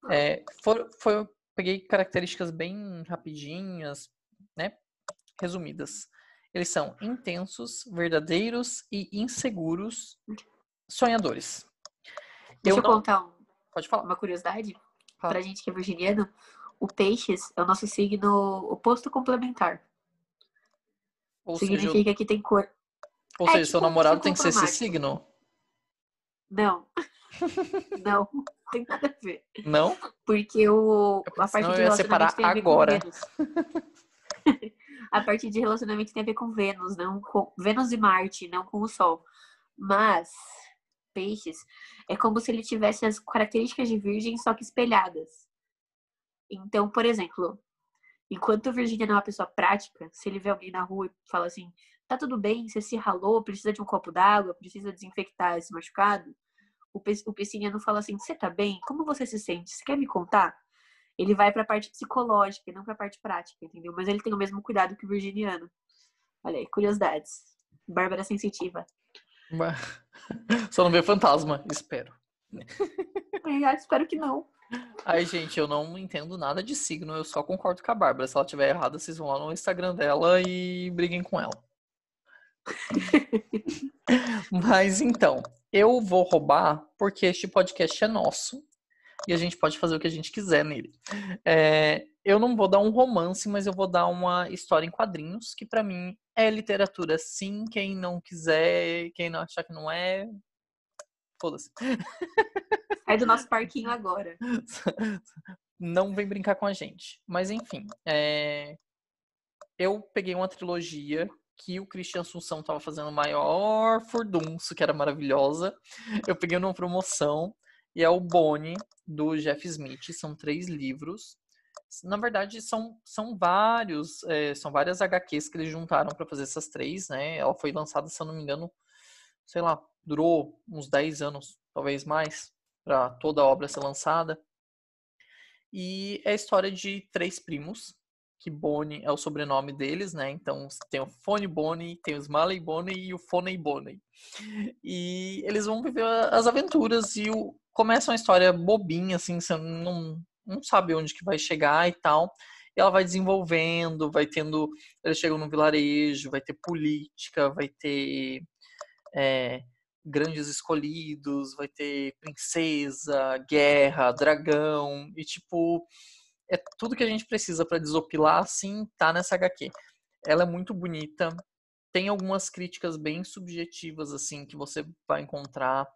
É, for, foi, peguei características bem rapidinhas, né? Resumidas. Eles são intensos, verdadeiros e inseguros sonhadores. Deixa eu, eu não... contar um, Pode falar. uma curiosidade Pra gente que é virginiano. O peixes é o nosso signo oposto complementar. Ou Significa seja, que tem cor. Ou é, seja, tipo, seu namorado tem que ser esse signo? Não. não, tem nada a ver. Não? Porque o, a parte de relacionamento separar tem a ver agora. com a partir de relacionamento tem a ver com Vênus, não com Vênus e Marte, não com o Sol. Mas peixes é como se ele tivesse as características de Virgem só que espelhadas. Então, por exemplo, enquanto o Virgínia não é uma pessoa prática, se ele vê alguém na rua e fala assim, tá tudo bem, você se ralou, precisa de um copo d'água, precisa desinfectar esse machucado, o, o pisciniano fala assim: Você tá bem? Como você se sente? Você quer me contar? Ele vai pra parte psicológica não pra parte prática, entendeu? Mas ele tem o mesmo cuidado que o virginiano. Olha aí, curiosidades. Bárbara sensitiva. Só não vê fantasma, espero. É, espero que não. Ai, gente, eu não entendo nada de signo, eu só concordo com a Bárbara. Se ela tiver errada, vocês vão lá no Instagram dela e briguem com ela. Mas então, eu vou roubar porque este podcast é nosso e a gente pode fazer o que a gente quiser nele. É, eu não vou dar um romance, mas eu vou dar uma história em quadrinhos, que para mim é literatura sim. Quem não quiser, quem não achar que não é, foda-se. Sai do nosso parquinho agora. Não vem brincar com a gente. Mas enfim, é... eu peguei uma trilogia que o Christian Assunção estava fazendo maior furdunço, que era maravilhosa. Eu peguei numa promoção e é o Bonnie do Jeff Smith. São três livros. Na verdade, são, são vários, é, são várias HQs que eles juntaram para fazer essas três, né? Ela foi lançada, se eu não me engano, sei lá, durou uns 10 anos, talvez mais para toda a obra ser lançada. E é a história de três primos, que Bonnie é o sobrenome deles, né? Então tem o Fone Bonnie, tem o Smalley Bonnie e o Foney Bonnie. E eles vão viver as aventuras e o... começa uma história bobinha, assim, você não, não sabe onde que vai chegar e tal. E ela vai desenvolvendo, vai tendo. Eles chegam no vilarejo, vai ter política, vai ter. É, grandes escolhidos, vai ter princesa, guerra, dragão e tipo é tudo que a gente precisa para desopilar assim tá nessa HQ. Ela é muito bonita, tem algumas críticas bem subjetivas assim que você vai encontrar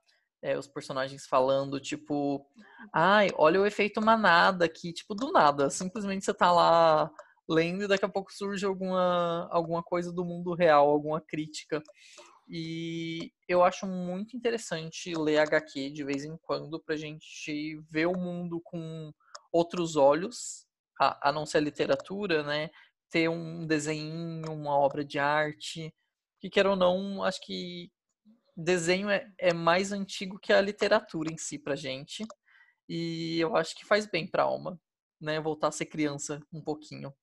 é, os personagens falando tipo, ai, olha o efeito manada aqui, tipo do nada, simplesmente você tá lá lendo e daqui a pouco surge alguma alguma coisa do mundo real, alguma crítica. E eu acho muito interessante ler HQ de vez em quando pra gente ver o mundo com outros olhos, a, a não ser a literatura, né? Ter um desenho, uma obra de arte. Que quer ou não, acho que desenho é, é mais antigo que a literatura em si pra gente. E eu acho que faz bem pra alma, né? Voltar a ser criança um pouquinho.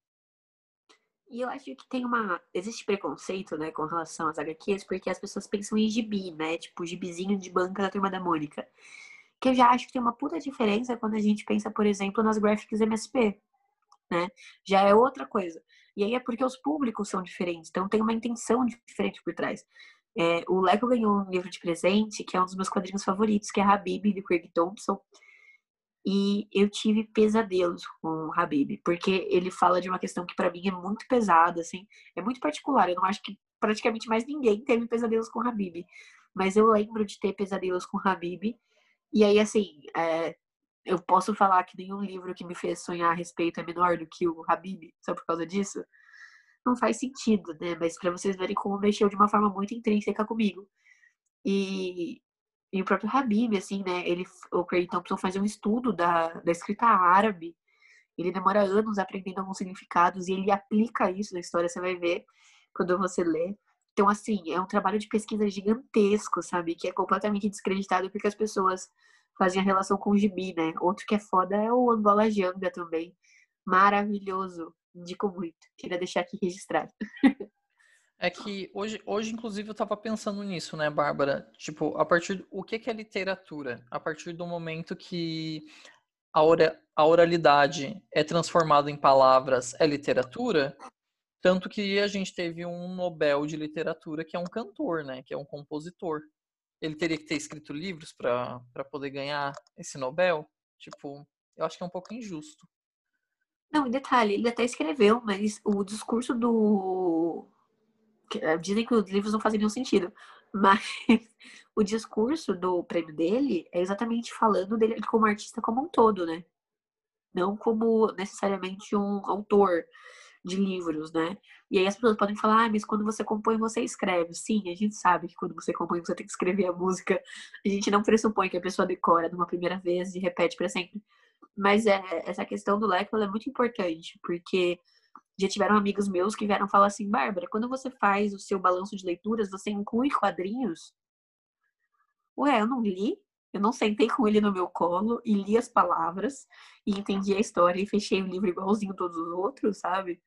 E eu acho que tem uma. Existe preconceito, né, com relação às HQs, porque as pessoas pensam em gibi, né? Tipo, gibizinho de banca da turma da Mônica. Que eu já acho que tem uma puta diferença quando a gente pensa, por exemplo, nas graphics MSP, né? Já é outra coisa. E aí é porque os públicos são diferentes, então tem uma intenção diferente por trás. É, o Leco ganhou um livro de presente, que é um dos meus quadrinhos favoritos, que é Habib, de Craig Thompson. E eu tive pesadelos com o Habib, porque ele fala de uma questão que para mim é muito pesada, assim, é muito particular. Eu não acho que praticamente mais ninguém teve pesadelos com o Habib, mas eu lembro de ter pesadelos com o Habib. E aí, assim, é, eu posso falar que nenhum livro que me fez sonhar a respeito é menor do que o Habib, só por causa disso? Não faz sentido, né? Mas para vocês verem como mexeu de uma forma muito intrínseca comigo. E e o próprio Habib, assim, né? Ele, o Craig Thompson faz um estudo da, da escrita árabe. Ele demora anos aprendendo alguns significados e ele aplica isso na história, você vai ver quando você lê. Então, assim, é um trabalho de pesquisa gigantesco, sabe? Que é completamente descreditado porque as pessoas fazem a relação com o gibi, né? Outro que é foda é o Angola Janga também. Maravilhoso. Indico muito. Queria deixar aqui registrado. É que hoje, hoje, inclusive, eu estava pensando nisso, né, Bárbara? Tipo, a partir o que, que é literatura? A partir do momento que a, a oralidade é transformada em palavras, é literatura? Tanto que a gente teve um Nobel de literatura que é um cantor, né? Que é um compositor. Ele teria que ter escrito livros para poder ganhar esse Nobel? Tipo, eu acho que é um pouco injusto. Não, detalhe, ele até escreveu, mas o discurso do eh, dizem que os livros não fazem nenhum sentido, mas o discurso do prêmio dele é exatamente falando dele como artista como um todo, né? Não como necessariamente um autor de livros, né? E aí as pessoas podem falar, ah, mas quando você compõe, você escreve. Sim, a gente sabe que quando você compõe, você tem que escrever a música. A gente não pressupõe que a pessoa decora de uma primeira vez e repete para sempre. Mas é, essa questão do leque é muito importante, porque já tiveram amigos meus que vieram falar assim, Bárbara, quando você faz o seu balanço de leituras, você inclui quadrinhos? Ué, eu não li? Eu não sentei com ele no meu colo e li as palavras e entendi a história e fechei o livro igualzinho todos os outros, sabe?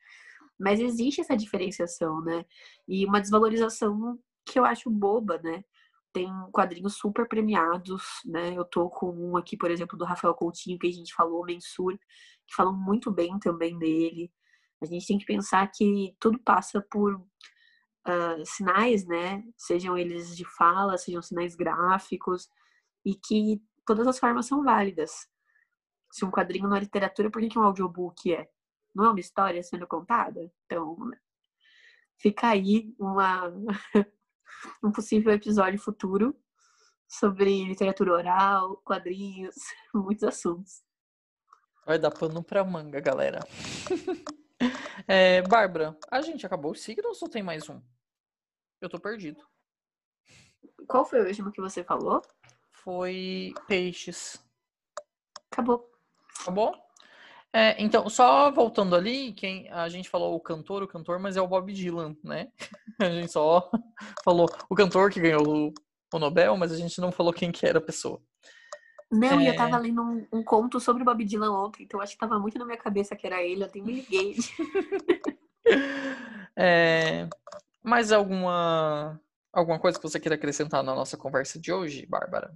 Mas existe essa diferenciação, né? E uma desvalorização que eu acho boba, né? Tem quadrinhos super premiados, né? Eu tô com um aqui, por exemplo, do Rafael Coutinho, que a gente falou, Mensur, que falam muito bem também dele. A gente tem que pensar que tudo passa por uh, sinais, né? Sejam eles de fala, sejam sinais gráficos, e que todas as formas são válidas. Se um quadrinho não é literatura, por que, que um audiobook é? Não é uma história sendo contada? Então, fica aí uma, um possível episódio futuro sobre literatura oral, quadrinhos, muitos assuntos. Vai dar pano pra manga, galera. é, Bárbara, a gente acabou o signo ou só tem mais um? Eu tô perdido. Qual foi o último que você falou? Foi peixes. Acabou. Acabou? É, então, só voltando ali, quem a gente falou o cantor, o cantor, mas é o Bob Dylan, né? A gente só falou o cantor que ganhou o, o Nobel, mas a gente não falou quem que era a pessoa. Não, é... e eu tava lendo um, um, conto sobre o Bob Dylan ontem, então acho que tava muito na minha cabeça que era ele, eu até me liguei. é... Mais alguma, alguma coisa que você queira acrescentar na nossa conversa de hoje, Bárbara?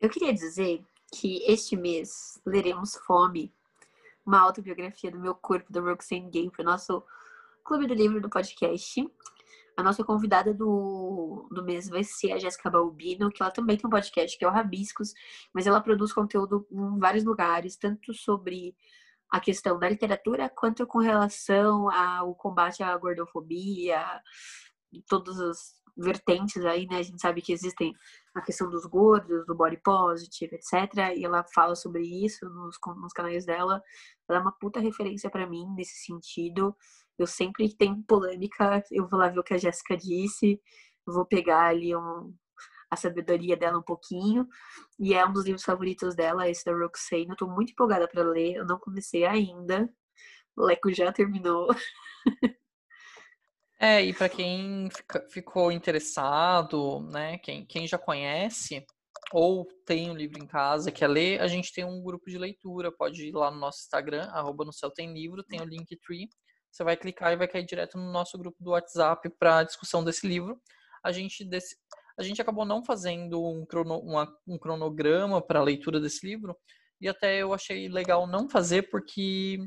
Eu queria dizer que este mês leremos Fome, uma autobiografia do meu corpo, do Roxane Gay, para o nosso Clube do Livro do podcast. A nossa convidada do, do mês vai ser a Jéssica Balbino, que ela também tem um podcast que é o Rabiscos, mas ela produz conteúdo em vários lugares, tanto sobre a questão da literatura quanto com relação ao combate à gordofobia, todas as vertentes aí, né? A gente sabe que existem a questão dos gordos, do body positive, etc. E ela fala sobre isso nos, nos canais dela. Ela é uma puta referência para mim nesse sentido. Eu sempre que tem polêmica, eu vou lá ver o que a Jéssica disse, vou pegar ali um, a sabedoria dela um pouquinho. E é um dos livros favoritos dela, esse da Roxane. Eu tô muito empolgada para ler, eu não comecei ainda. O Leco já terminou. É, e para quem fica, ficou interessado, né, quem, quem já conhece ou tem um livro em casa, quer ler, a gente tem um grupo de leitura, pode ir lá no nosso Instagram, arroba no céu tem livro, tem o Linktree, você vai clicar e vai cair direto no nosso grupo do WhatsApp para discussão desse livro. A gente, desse, a gente acabou não fazendo um, crono, uma, um cronograma para a leitura desse livro, e até eu achei legal não fazer, porque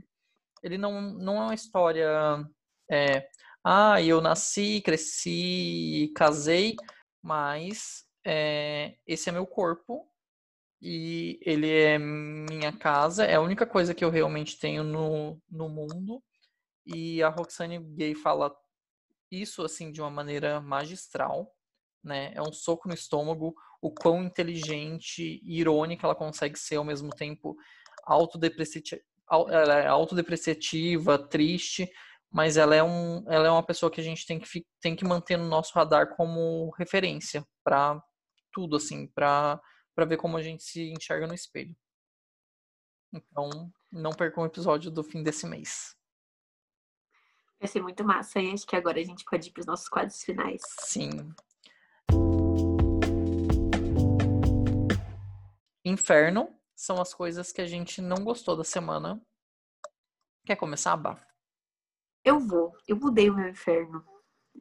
ele não, não é uma história... É, ah, eu nasci, cresci, casei, mas é, esse é meu corpo e ele é minha casa, é a única coisa que eu realmente tenho no, no mundo. E a Roxane Gay fala isso assim de uma maneira magistral, né? É um soco no estômago, o quão inteligente e irônica ela consegue ser ao mesmo tempo autodepreciativa, é autodepreciativa triste, mas ela é, um, ela é uma pessoa que a gente tem que, tem que manter no nosso radar como referência para tudo, assim, para ver como a gente se enxerga no espelho. Então, não percam o episódio do fim desse mês. Vai ser muito massa e acho que agora a gente pode ir para os nossos quadros finais. Sim. Inferno são as coisas que a gente não gostou da semana. Quer começar, Bá? Eu vou, eu mudei o meu inferno.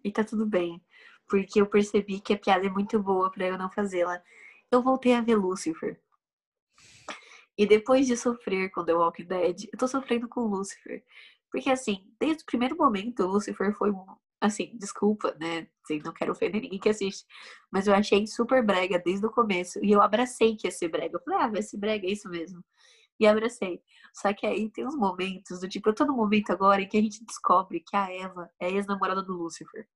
E tá tudo bem. Porque eu percebi que a piada é muito boa para eu não fazê-la. Eu voltei a ver Lucifer. E depois de sofrer com The Walking Dead, eu tô sofrendo com Lucifer. Porque assim, desde o primeiro momento, Lucifer foi assim, desculpa, né? Assim, não quero ofender ninguém que assiste. Mas eu achei super brega desde o começo. E eu abracei que ia ser brega. Eu falei, ah, vai ser brega, é isso mesmo e abracei. Só que aí tem uns momentos do tipo, eu tô no momento agora em que a gente descobre que a Eva é ex-namorada do Lúcifer.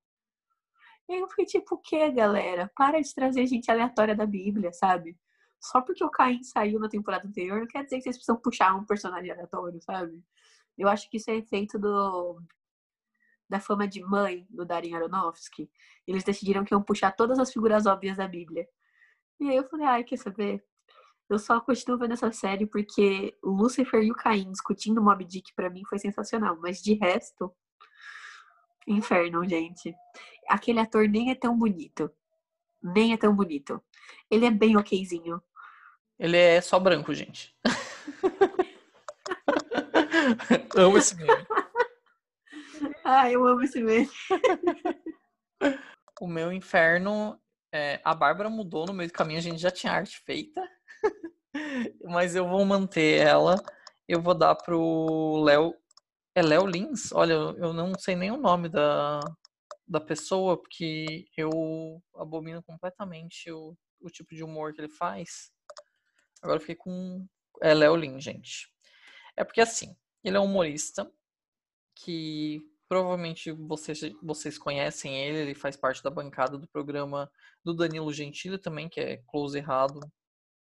E aí eu fiquei tipo, o que, galera? Para de trazer gente aleatória da Bíblia, sabe? Só porque o Caim saiu na temporada anterior, não quer dizer que vocês precisam puxar um personagem aleatório, sabe? Eu acho que isso é efeito do da fama de mãe do Darren Aronofsky. Eles decidiram que iam puxar todas as figuras óbvias da Bíblia. E aí eu falei, ai, quer saber? Eu só continuo vendo essa série porque o Lucifer e o Caim discutindo Mob Dick para mim foi sensacional. Mas de resto, inferno, gente. Aquele ator nem é tão bonito. Nem é tão bonito. Ele é bem okzinho. Ele é só branco, gente. amo esse meme. Ah, eu amo esse meme. o meu inferno, é, a Bárbara mudou no meio do caminho, a gente já tinha arte feita. Mas eu vou manter ela. Eu vou dar pro Léo. É Léo Lins? Olha, eu não sei nem o nome da, da pessoa, porque eu abomino completamente o, o tipo de humor que ele faz. Agora fiquei com. É Léo Lins, gente. É porque assim, ele é um humorista que provavelmente vocês, vocês conhecem ele, ele faz parte da bancada do programa do Danilo Gentili também, que é Close Errado,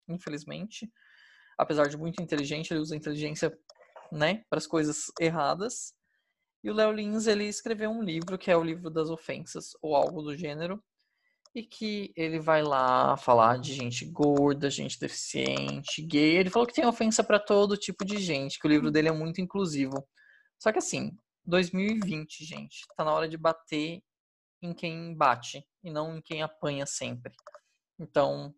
infelizmente. Apesar de muito inteligente, ele usa inteligência né, para as coisas erradas. E o Léo Lins, ele escreveu um livro que é o livro das ofensas, ou algo do gênero, e que ele vai lá falar de gente gorda, gente deficiente, gay. Ele falou que tem ofensa para todo tipo de gente, que o livro dele é muito inclusivo. Só que assim, 2020, gente, tá na hora de bater em quem bate e não em quem apanha sempre. Então,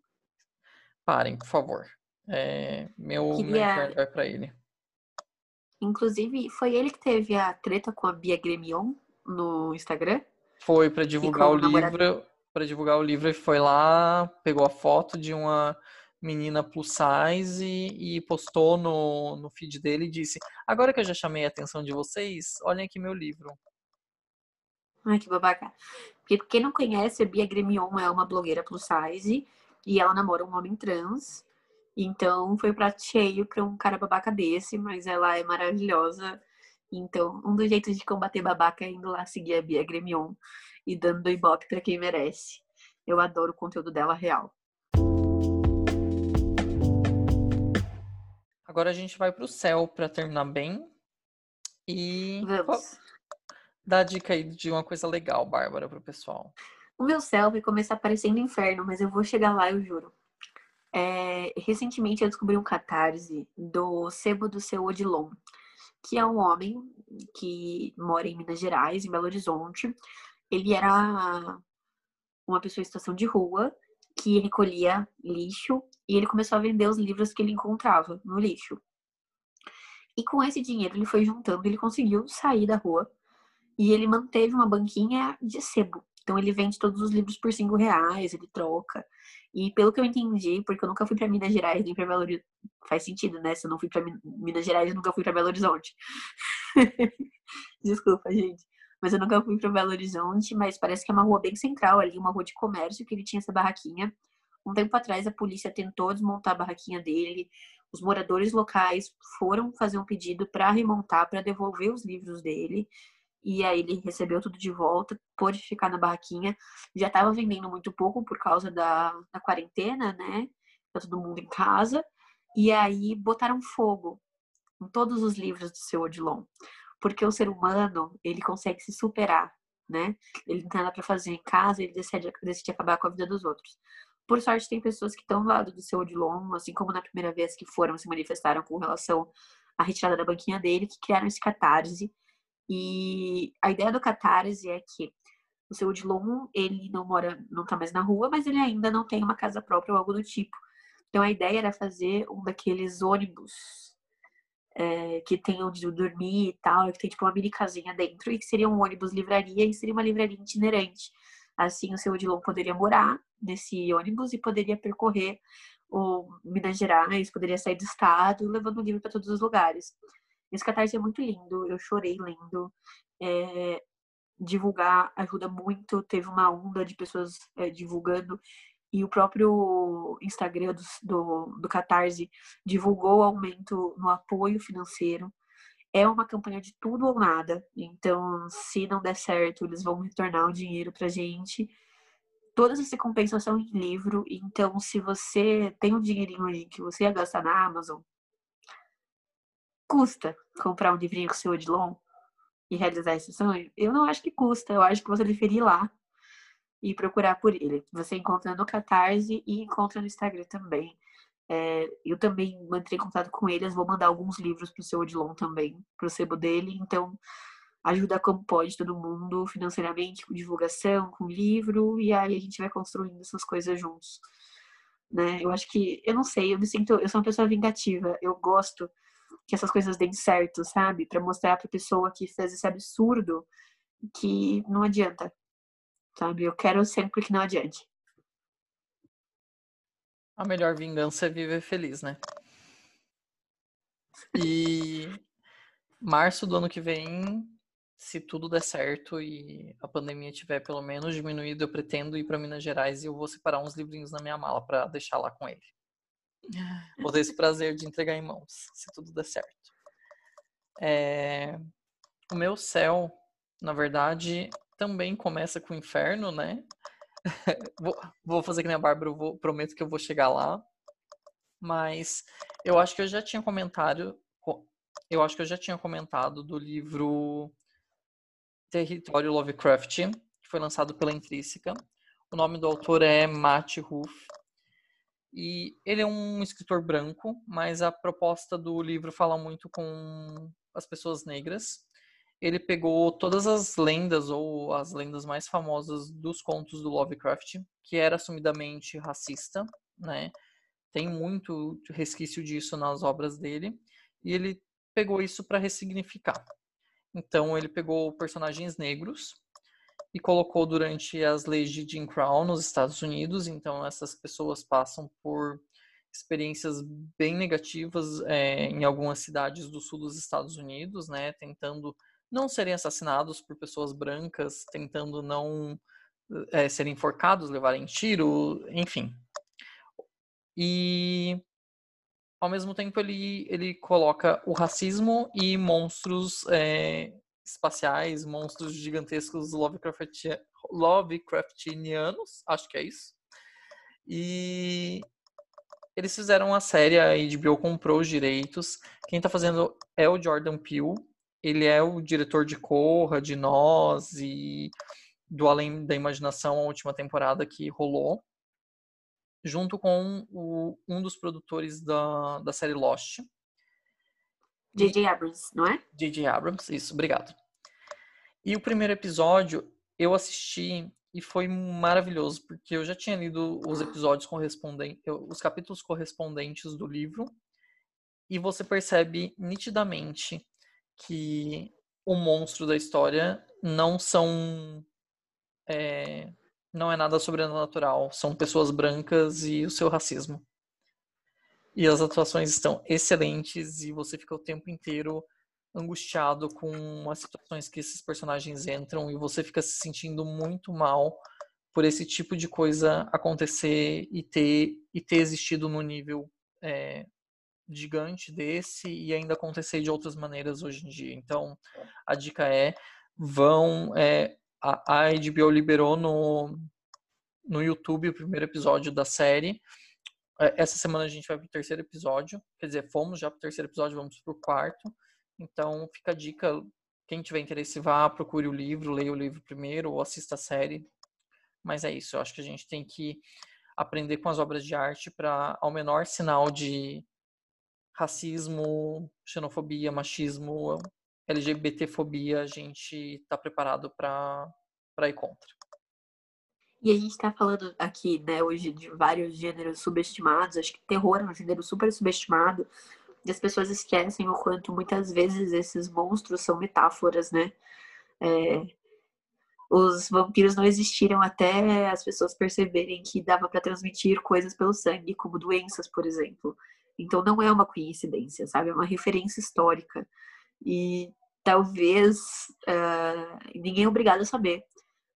parem, por favor. É, meu, Queria... meu vai para ele. Inclusive, foi ele que teve a treta com a Bia Gremion no Instagram? Foi para divulgar o livro, para divulgar o livro e foi lá, pegou a foto de uma menina plus size e, e, postou no, no feed dele e disse: Agora que eu já chamei a atenção de vocês, olhem aqui meu livro. Ai, que babaca. Porque quem não conhece, a Bia Gremion é uma blogueira plus size e ela namora um homem trans. Então foi prato cheio pra um cara babaca desse, mas ela é maravilhosa. Então, um dos jeitos de combater babaca é indo lá seguir a Bia Gremion e dando ibope para quem merece. Eu adoro o conteúdo dela real. Agora a gente vai pro céu para terminar bem. E Vamos. dá a dica aí de uma coisa legal, Bárbara, pro pessoal. O meu céu vai começar parecendo inferno, mas eu vou chegar lá, eu juro. É, recentemente eu descobri um catarse do Sebo do Seu Odilon, que é um homem que mora em Minas Gerais, em Belo Horizonte, ele era uma pessoa em situação de rua que recolhia lixo e ele começou a vender os livros que ele encontrava no lixo. E com esse dinheiro ele foi juntando, ele conseguiu sair da rua e ele manteve uma banquinha de sebo. Então ele vende todos os livros por cinco reais, ele troca. E pelo que eu entendi, porque eu nunca fui para Minas Gerais nem para Belo Horizonte, faz sentido, né? Se eu não fui para Minas Gerais, eu nunca fui para Belo Horizonte. Desculpa, gente mas eu nunca fui para Belo Horizonte, mas parece que é uma rua bem central ali, uma rua de comércio que ele tinha essa barraquinha. Um tempo atrás a polícia tentou desmontar a barraquinha dele. Os moradores locais foram fazer um pedido para remontar, para devolver os livros dele. E aí ele recebeu tudo de volta, pôde ficar na barraquinha. Já estava vendendo muito pouco por causa da, da quarentena, né? Tá todo mundo em casa. E aí botaram fogo em todos os livros do seu Odilon porque o ser humano, ele consegue se superar, né? Ele não tem nada para fazer em casa, ele decide, decide acabar com a vida dos outros. Por sorte, tem pessoas que estão do lado do seu Odilon, assim como na primeira vez que foram, se manifestaram com relação à retirada da banquinha dele, que criaram esse catarse. E a ideia do catarse é que o seu Odilon, ele não mora, não tá mais na rua, mas ele ainda não tem uma casa própria ou algo do tipo. Então a ideia era fazer um daqueles ônibus é, que tem onde dormir e tal, que tem tipo uma mini casinha dentro, e que seria um ônibus livraria e seria uma livraria itinerante. Assim, o seu Odilon poderia morar nesse ônibus e poderia percorrer o Minas Gerais, poderia sair do estado, levando o livro para todos os lugares. Esse catarse é muito lindo, eu chorei lendo. É, divulgar ajuda muito, teve uma onda de pessoas é, divulgando e o próprio Instagram do, do, do Catarse divulgou o aumento no apoio financeiro. É uma campanha de tudo ou nada. Então, se não der certo, eles vão retornar o dinheiro pra gente. Todas as recompensas são em livro. Então, se você tem um dinheirinho aí que você ia gastar na Amazon, custa comprar um livrinho com seu Odilon e realizar esse sonho? Eu não acho que custa. Eu acho que você deveria ir lá e procurar por ele. Você encontra no Catarse e encontra no Instagram também. É, eu também mantenho contato com eles, vou mandar alguns livros pro seu Odilon também, pro sebo dele, então ajuda como pode todo mundo, financeiramente, com divulgação, com livro, e aí a gente vai construindo essas coisas juntos. né? Eu acho que, eu não sei, eu me sinto, eu sou uma pessoa vingativa, eu gosto que essas coisas deem certo, sabe? Para mostrar pra pessoa que fez esse absurdo que não adianta, sabe? Eu quero sempre que não adiante. A melhor vingança é viver feliz, né? E março do ano que vem, se tudo der certo e a pandemia tiver pelo menos diminuído, eu pretendo ir para Minas Gerais e eu vou separar uns livrinhos na minha mala para deixar lá com ele. Vou ter esse prazer de entregar em mãos, se tudo der certo. É... O meu céu, na verdade, também começa com o inferno, né? vou, fazer que nem a Bárbara, vou, prometo que eu vou chegar lá. Mas eu acho que eu já tinha comentado. Eu acho que eu já tinha comentado do livro Território Lovecraft, que foi lançado pela Intrínseca. O nome do autor é Matt Ruff. E ele é um escritor branco, mas a proposta do livro fala muito com as pessoas negras ele pegou todas as lendas ou as lendas mais famosas dos contos do Lovecraft, que era assumidamente racista, né? Tem muito resquício disso nas obras dele, e ele pegou isso para ressignificar. Então ele pegou personagens negros e colocou durante as leis de Jim Crow nos Estados Unidos. Então essas pessoas passam por experiências bem negativas é, em algumas cidades do sul dos Estados Unidos, né? Tentando não serem assassinados por pessoas brancas, tentando não é, serem enforcados, levarem tiro, enfim. E ao mesmo tempo ele, ele coloca o racismo e monstros é, espaciais, monstros gigantescos Lovecraftianos, acho que é isso. E eles fizeram a série, a HBO comprou os direitos. Quem está fazendo é o Jordan Peele, ele é o diretor de Corra, de Nós e do Além da Imaginação, a última temporada que rolou, junto com o, um dos produtores da, da série Lost. J.J. Abrams, não é? J.J. Abrams, isso, obrigado. E o primeiro episódio eu assisti e foi maravilhoso, porque eu já tinha lido os episódios correspondentes, os capítulos correspondentes do livro, e você percebe nitidamente que o monstro da história não são. É, não é nada sobrenatural. São pessoas brancas e o seu racismo. E as atuações estão excelentes e você fica o tempo inteiro angustiado com as situações que esses personagens entram e você fica se sentindo muito mal por esse tipo de coisa acontecer e ter, e ter existido no nível é, gigante desse e ainda acontecer de outras maneiras hoje em dia. Então, a dica é, vão... É, a, a HBO liberou no, no YouTube o primeiro episódio da série. É, essa semana a gente vai pro terceiro episódio. Quer dizer, fomos já pro terceiro episódio, vamos pro quarto. Então, fica a dica. Quem tiver interesse, vá, procure o livro, leia o livro primeiro ou assista a série. Mas é isso, eu acho que a gente tem que aprender com as obras de arte para, ao menor sinal de racismo, xenofobia, machismo, LGBTfobia, a gente está preparado para ir contra. E a gente está falando aqui, né, hoje de vários gêneros subestimados. Acho que terror é um gênero super subestimado. E as pessoas esquecem o quanto muitas vezes esses monstros são metáforas, né? É, os vampiros não existiram até as pessoas perceberem que dava para transmitir coisas pelo sangue, como doenças, por exemplo. Então não é uma coincidência, sabe? É uma referência histórica. E talvez uh, ninguém é obrigado a saber.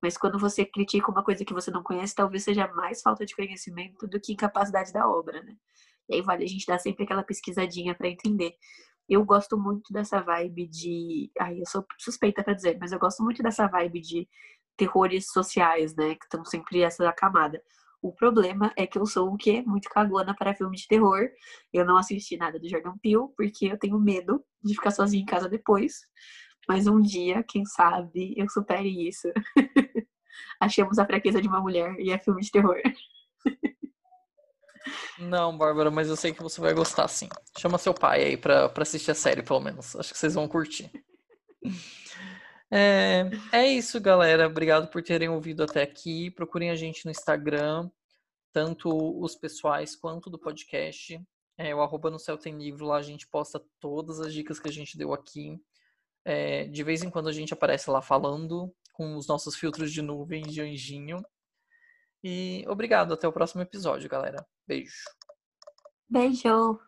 Mas quando você critica uma coisa que você não conhece, talvez seja mais falta de conhecimento do que incapacidade da obra, né? E aí vale a gente dar sempre aquela pesquisadinha para entender. Eu gosto muito dessa vibe de. Ai, eu sou suspeita para dizer, mas eu gosto muito dessa vibe de terrores sociais, né? Que estão sempre essa camada. O problema é que eu sou o quê? Muito cagona para filme de terror. Eu não assisti nada do Jordan Peele, porque eu tenho medo de ficar sozinha em casa depois. Mas um dia, quem sabe, eu supere isso. Achemos a fraqueza de uma mulher e é filme de terror. Não, Bárbara, mas eu sei que você vai gostar, sim. Chama seu pai aí pra, pra assistir a série, pelo menos. Acho que vocês vão curtir. É, é isso, galera. Obrigado por terem ouvido até aqui. Procurem a gente no Instagram, tanto os pessoais quanto do podcast. É, o arroba no céu tem livro, lá a gente posta todas as dicas que a gente deu aqui. É, de vez em quando a gente aparece lá falando com os nossos filtros de nuvem de anjinho. E obrigado, até o próximo episódio, galera. Beijo. Beijo.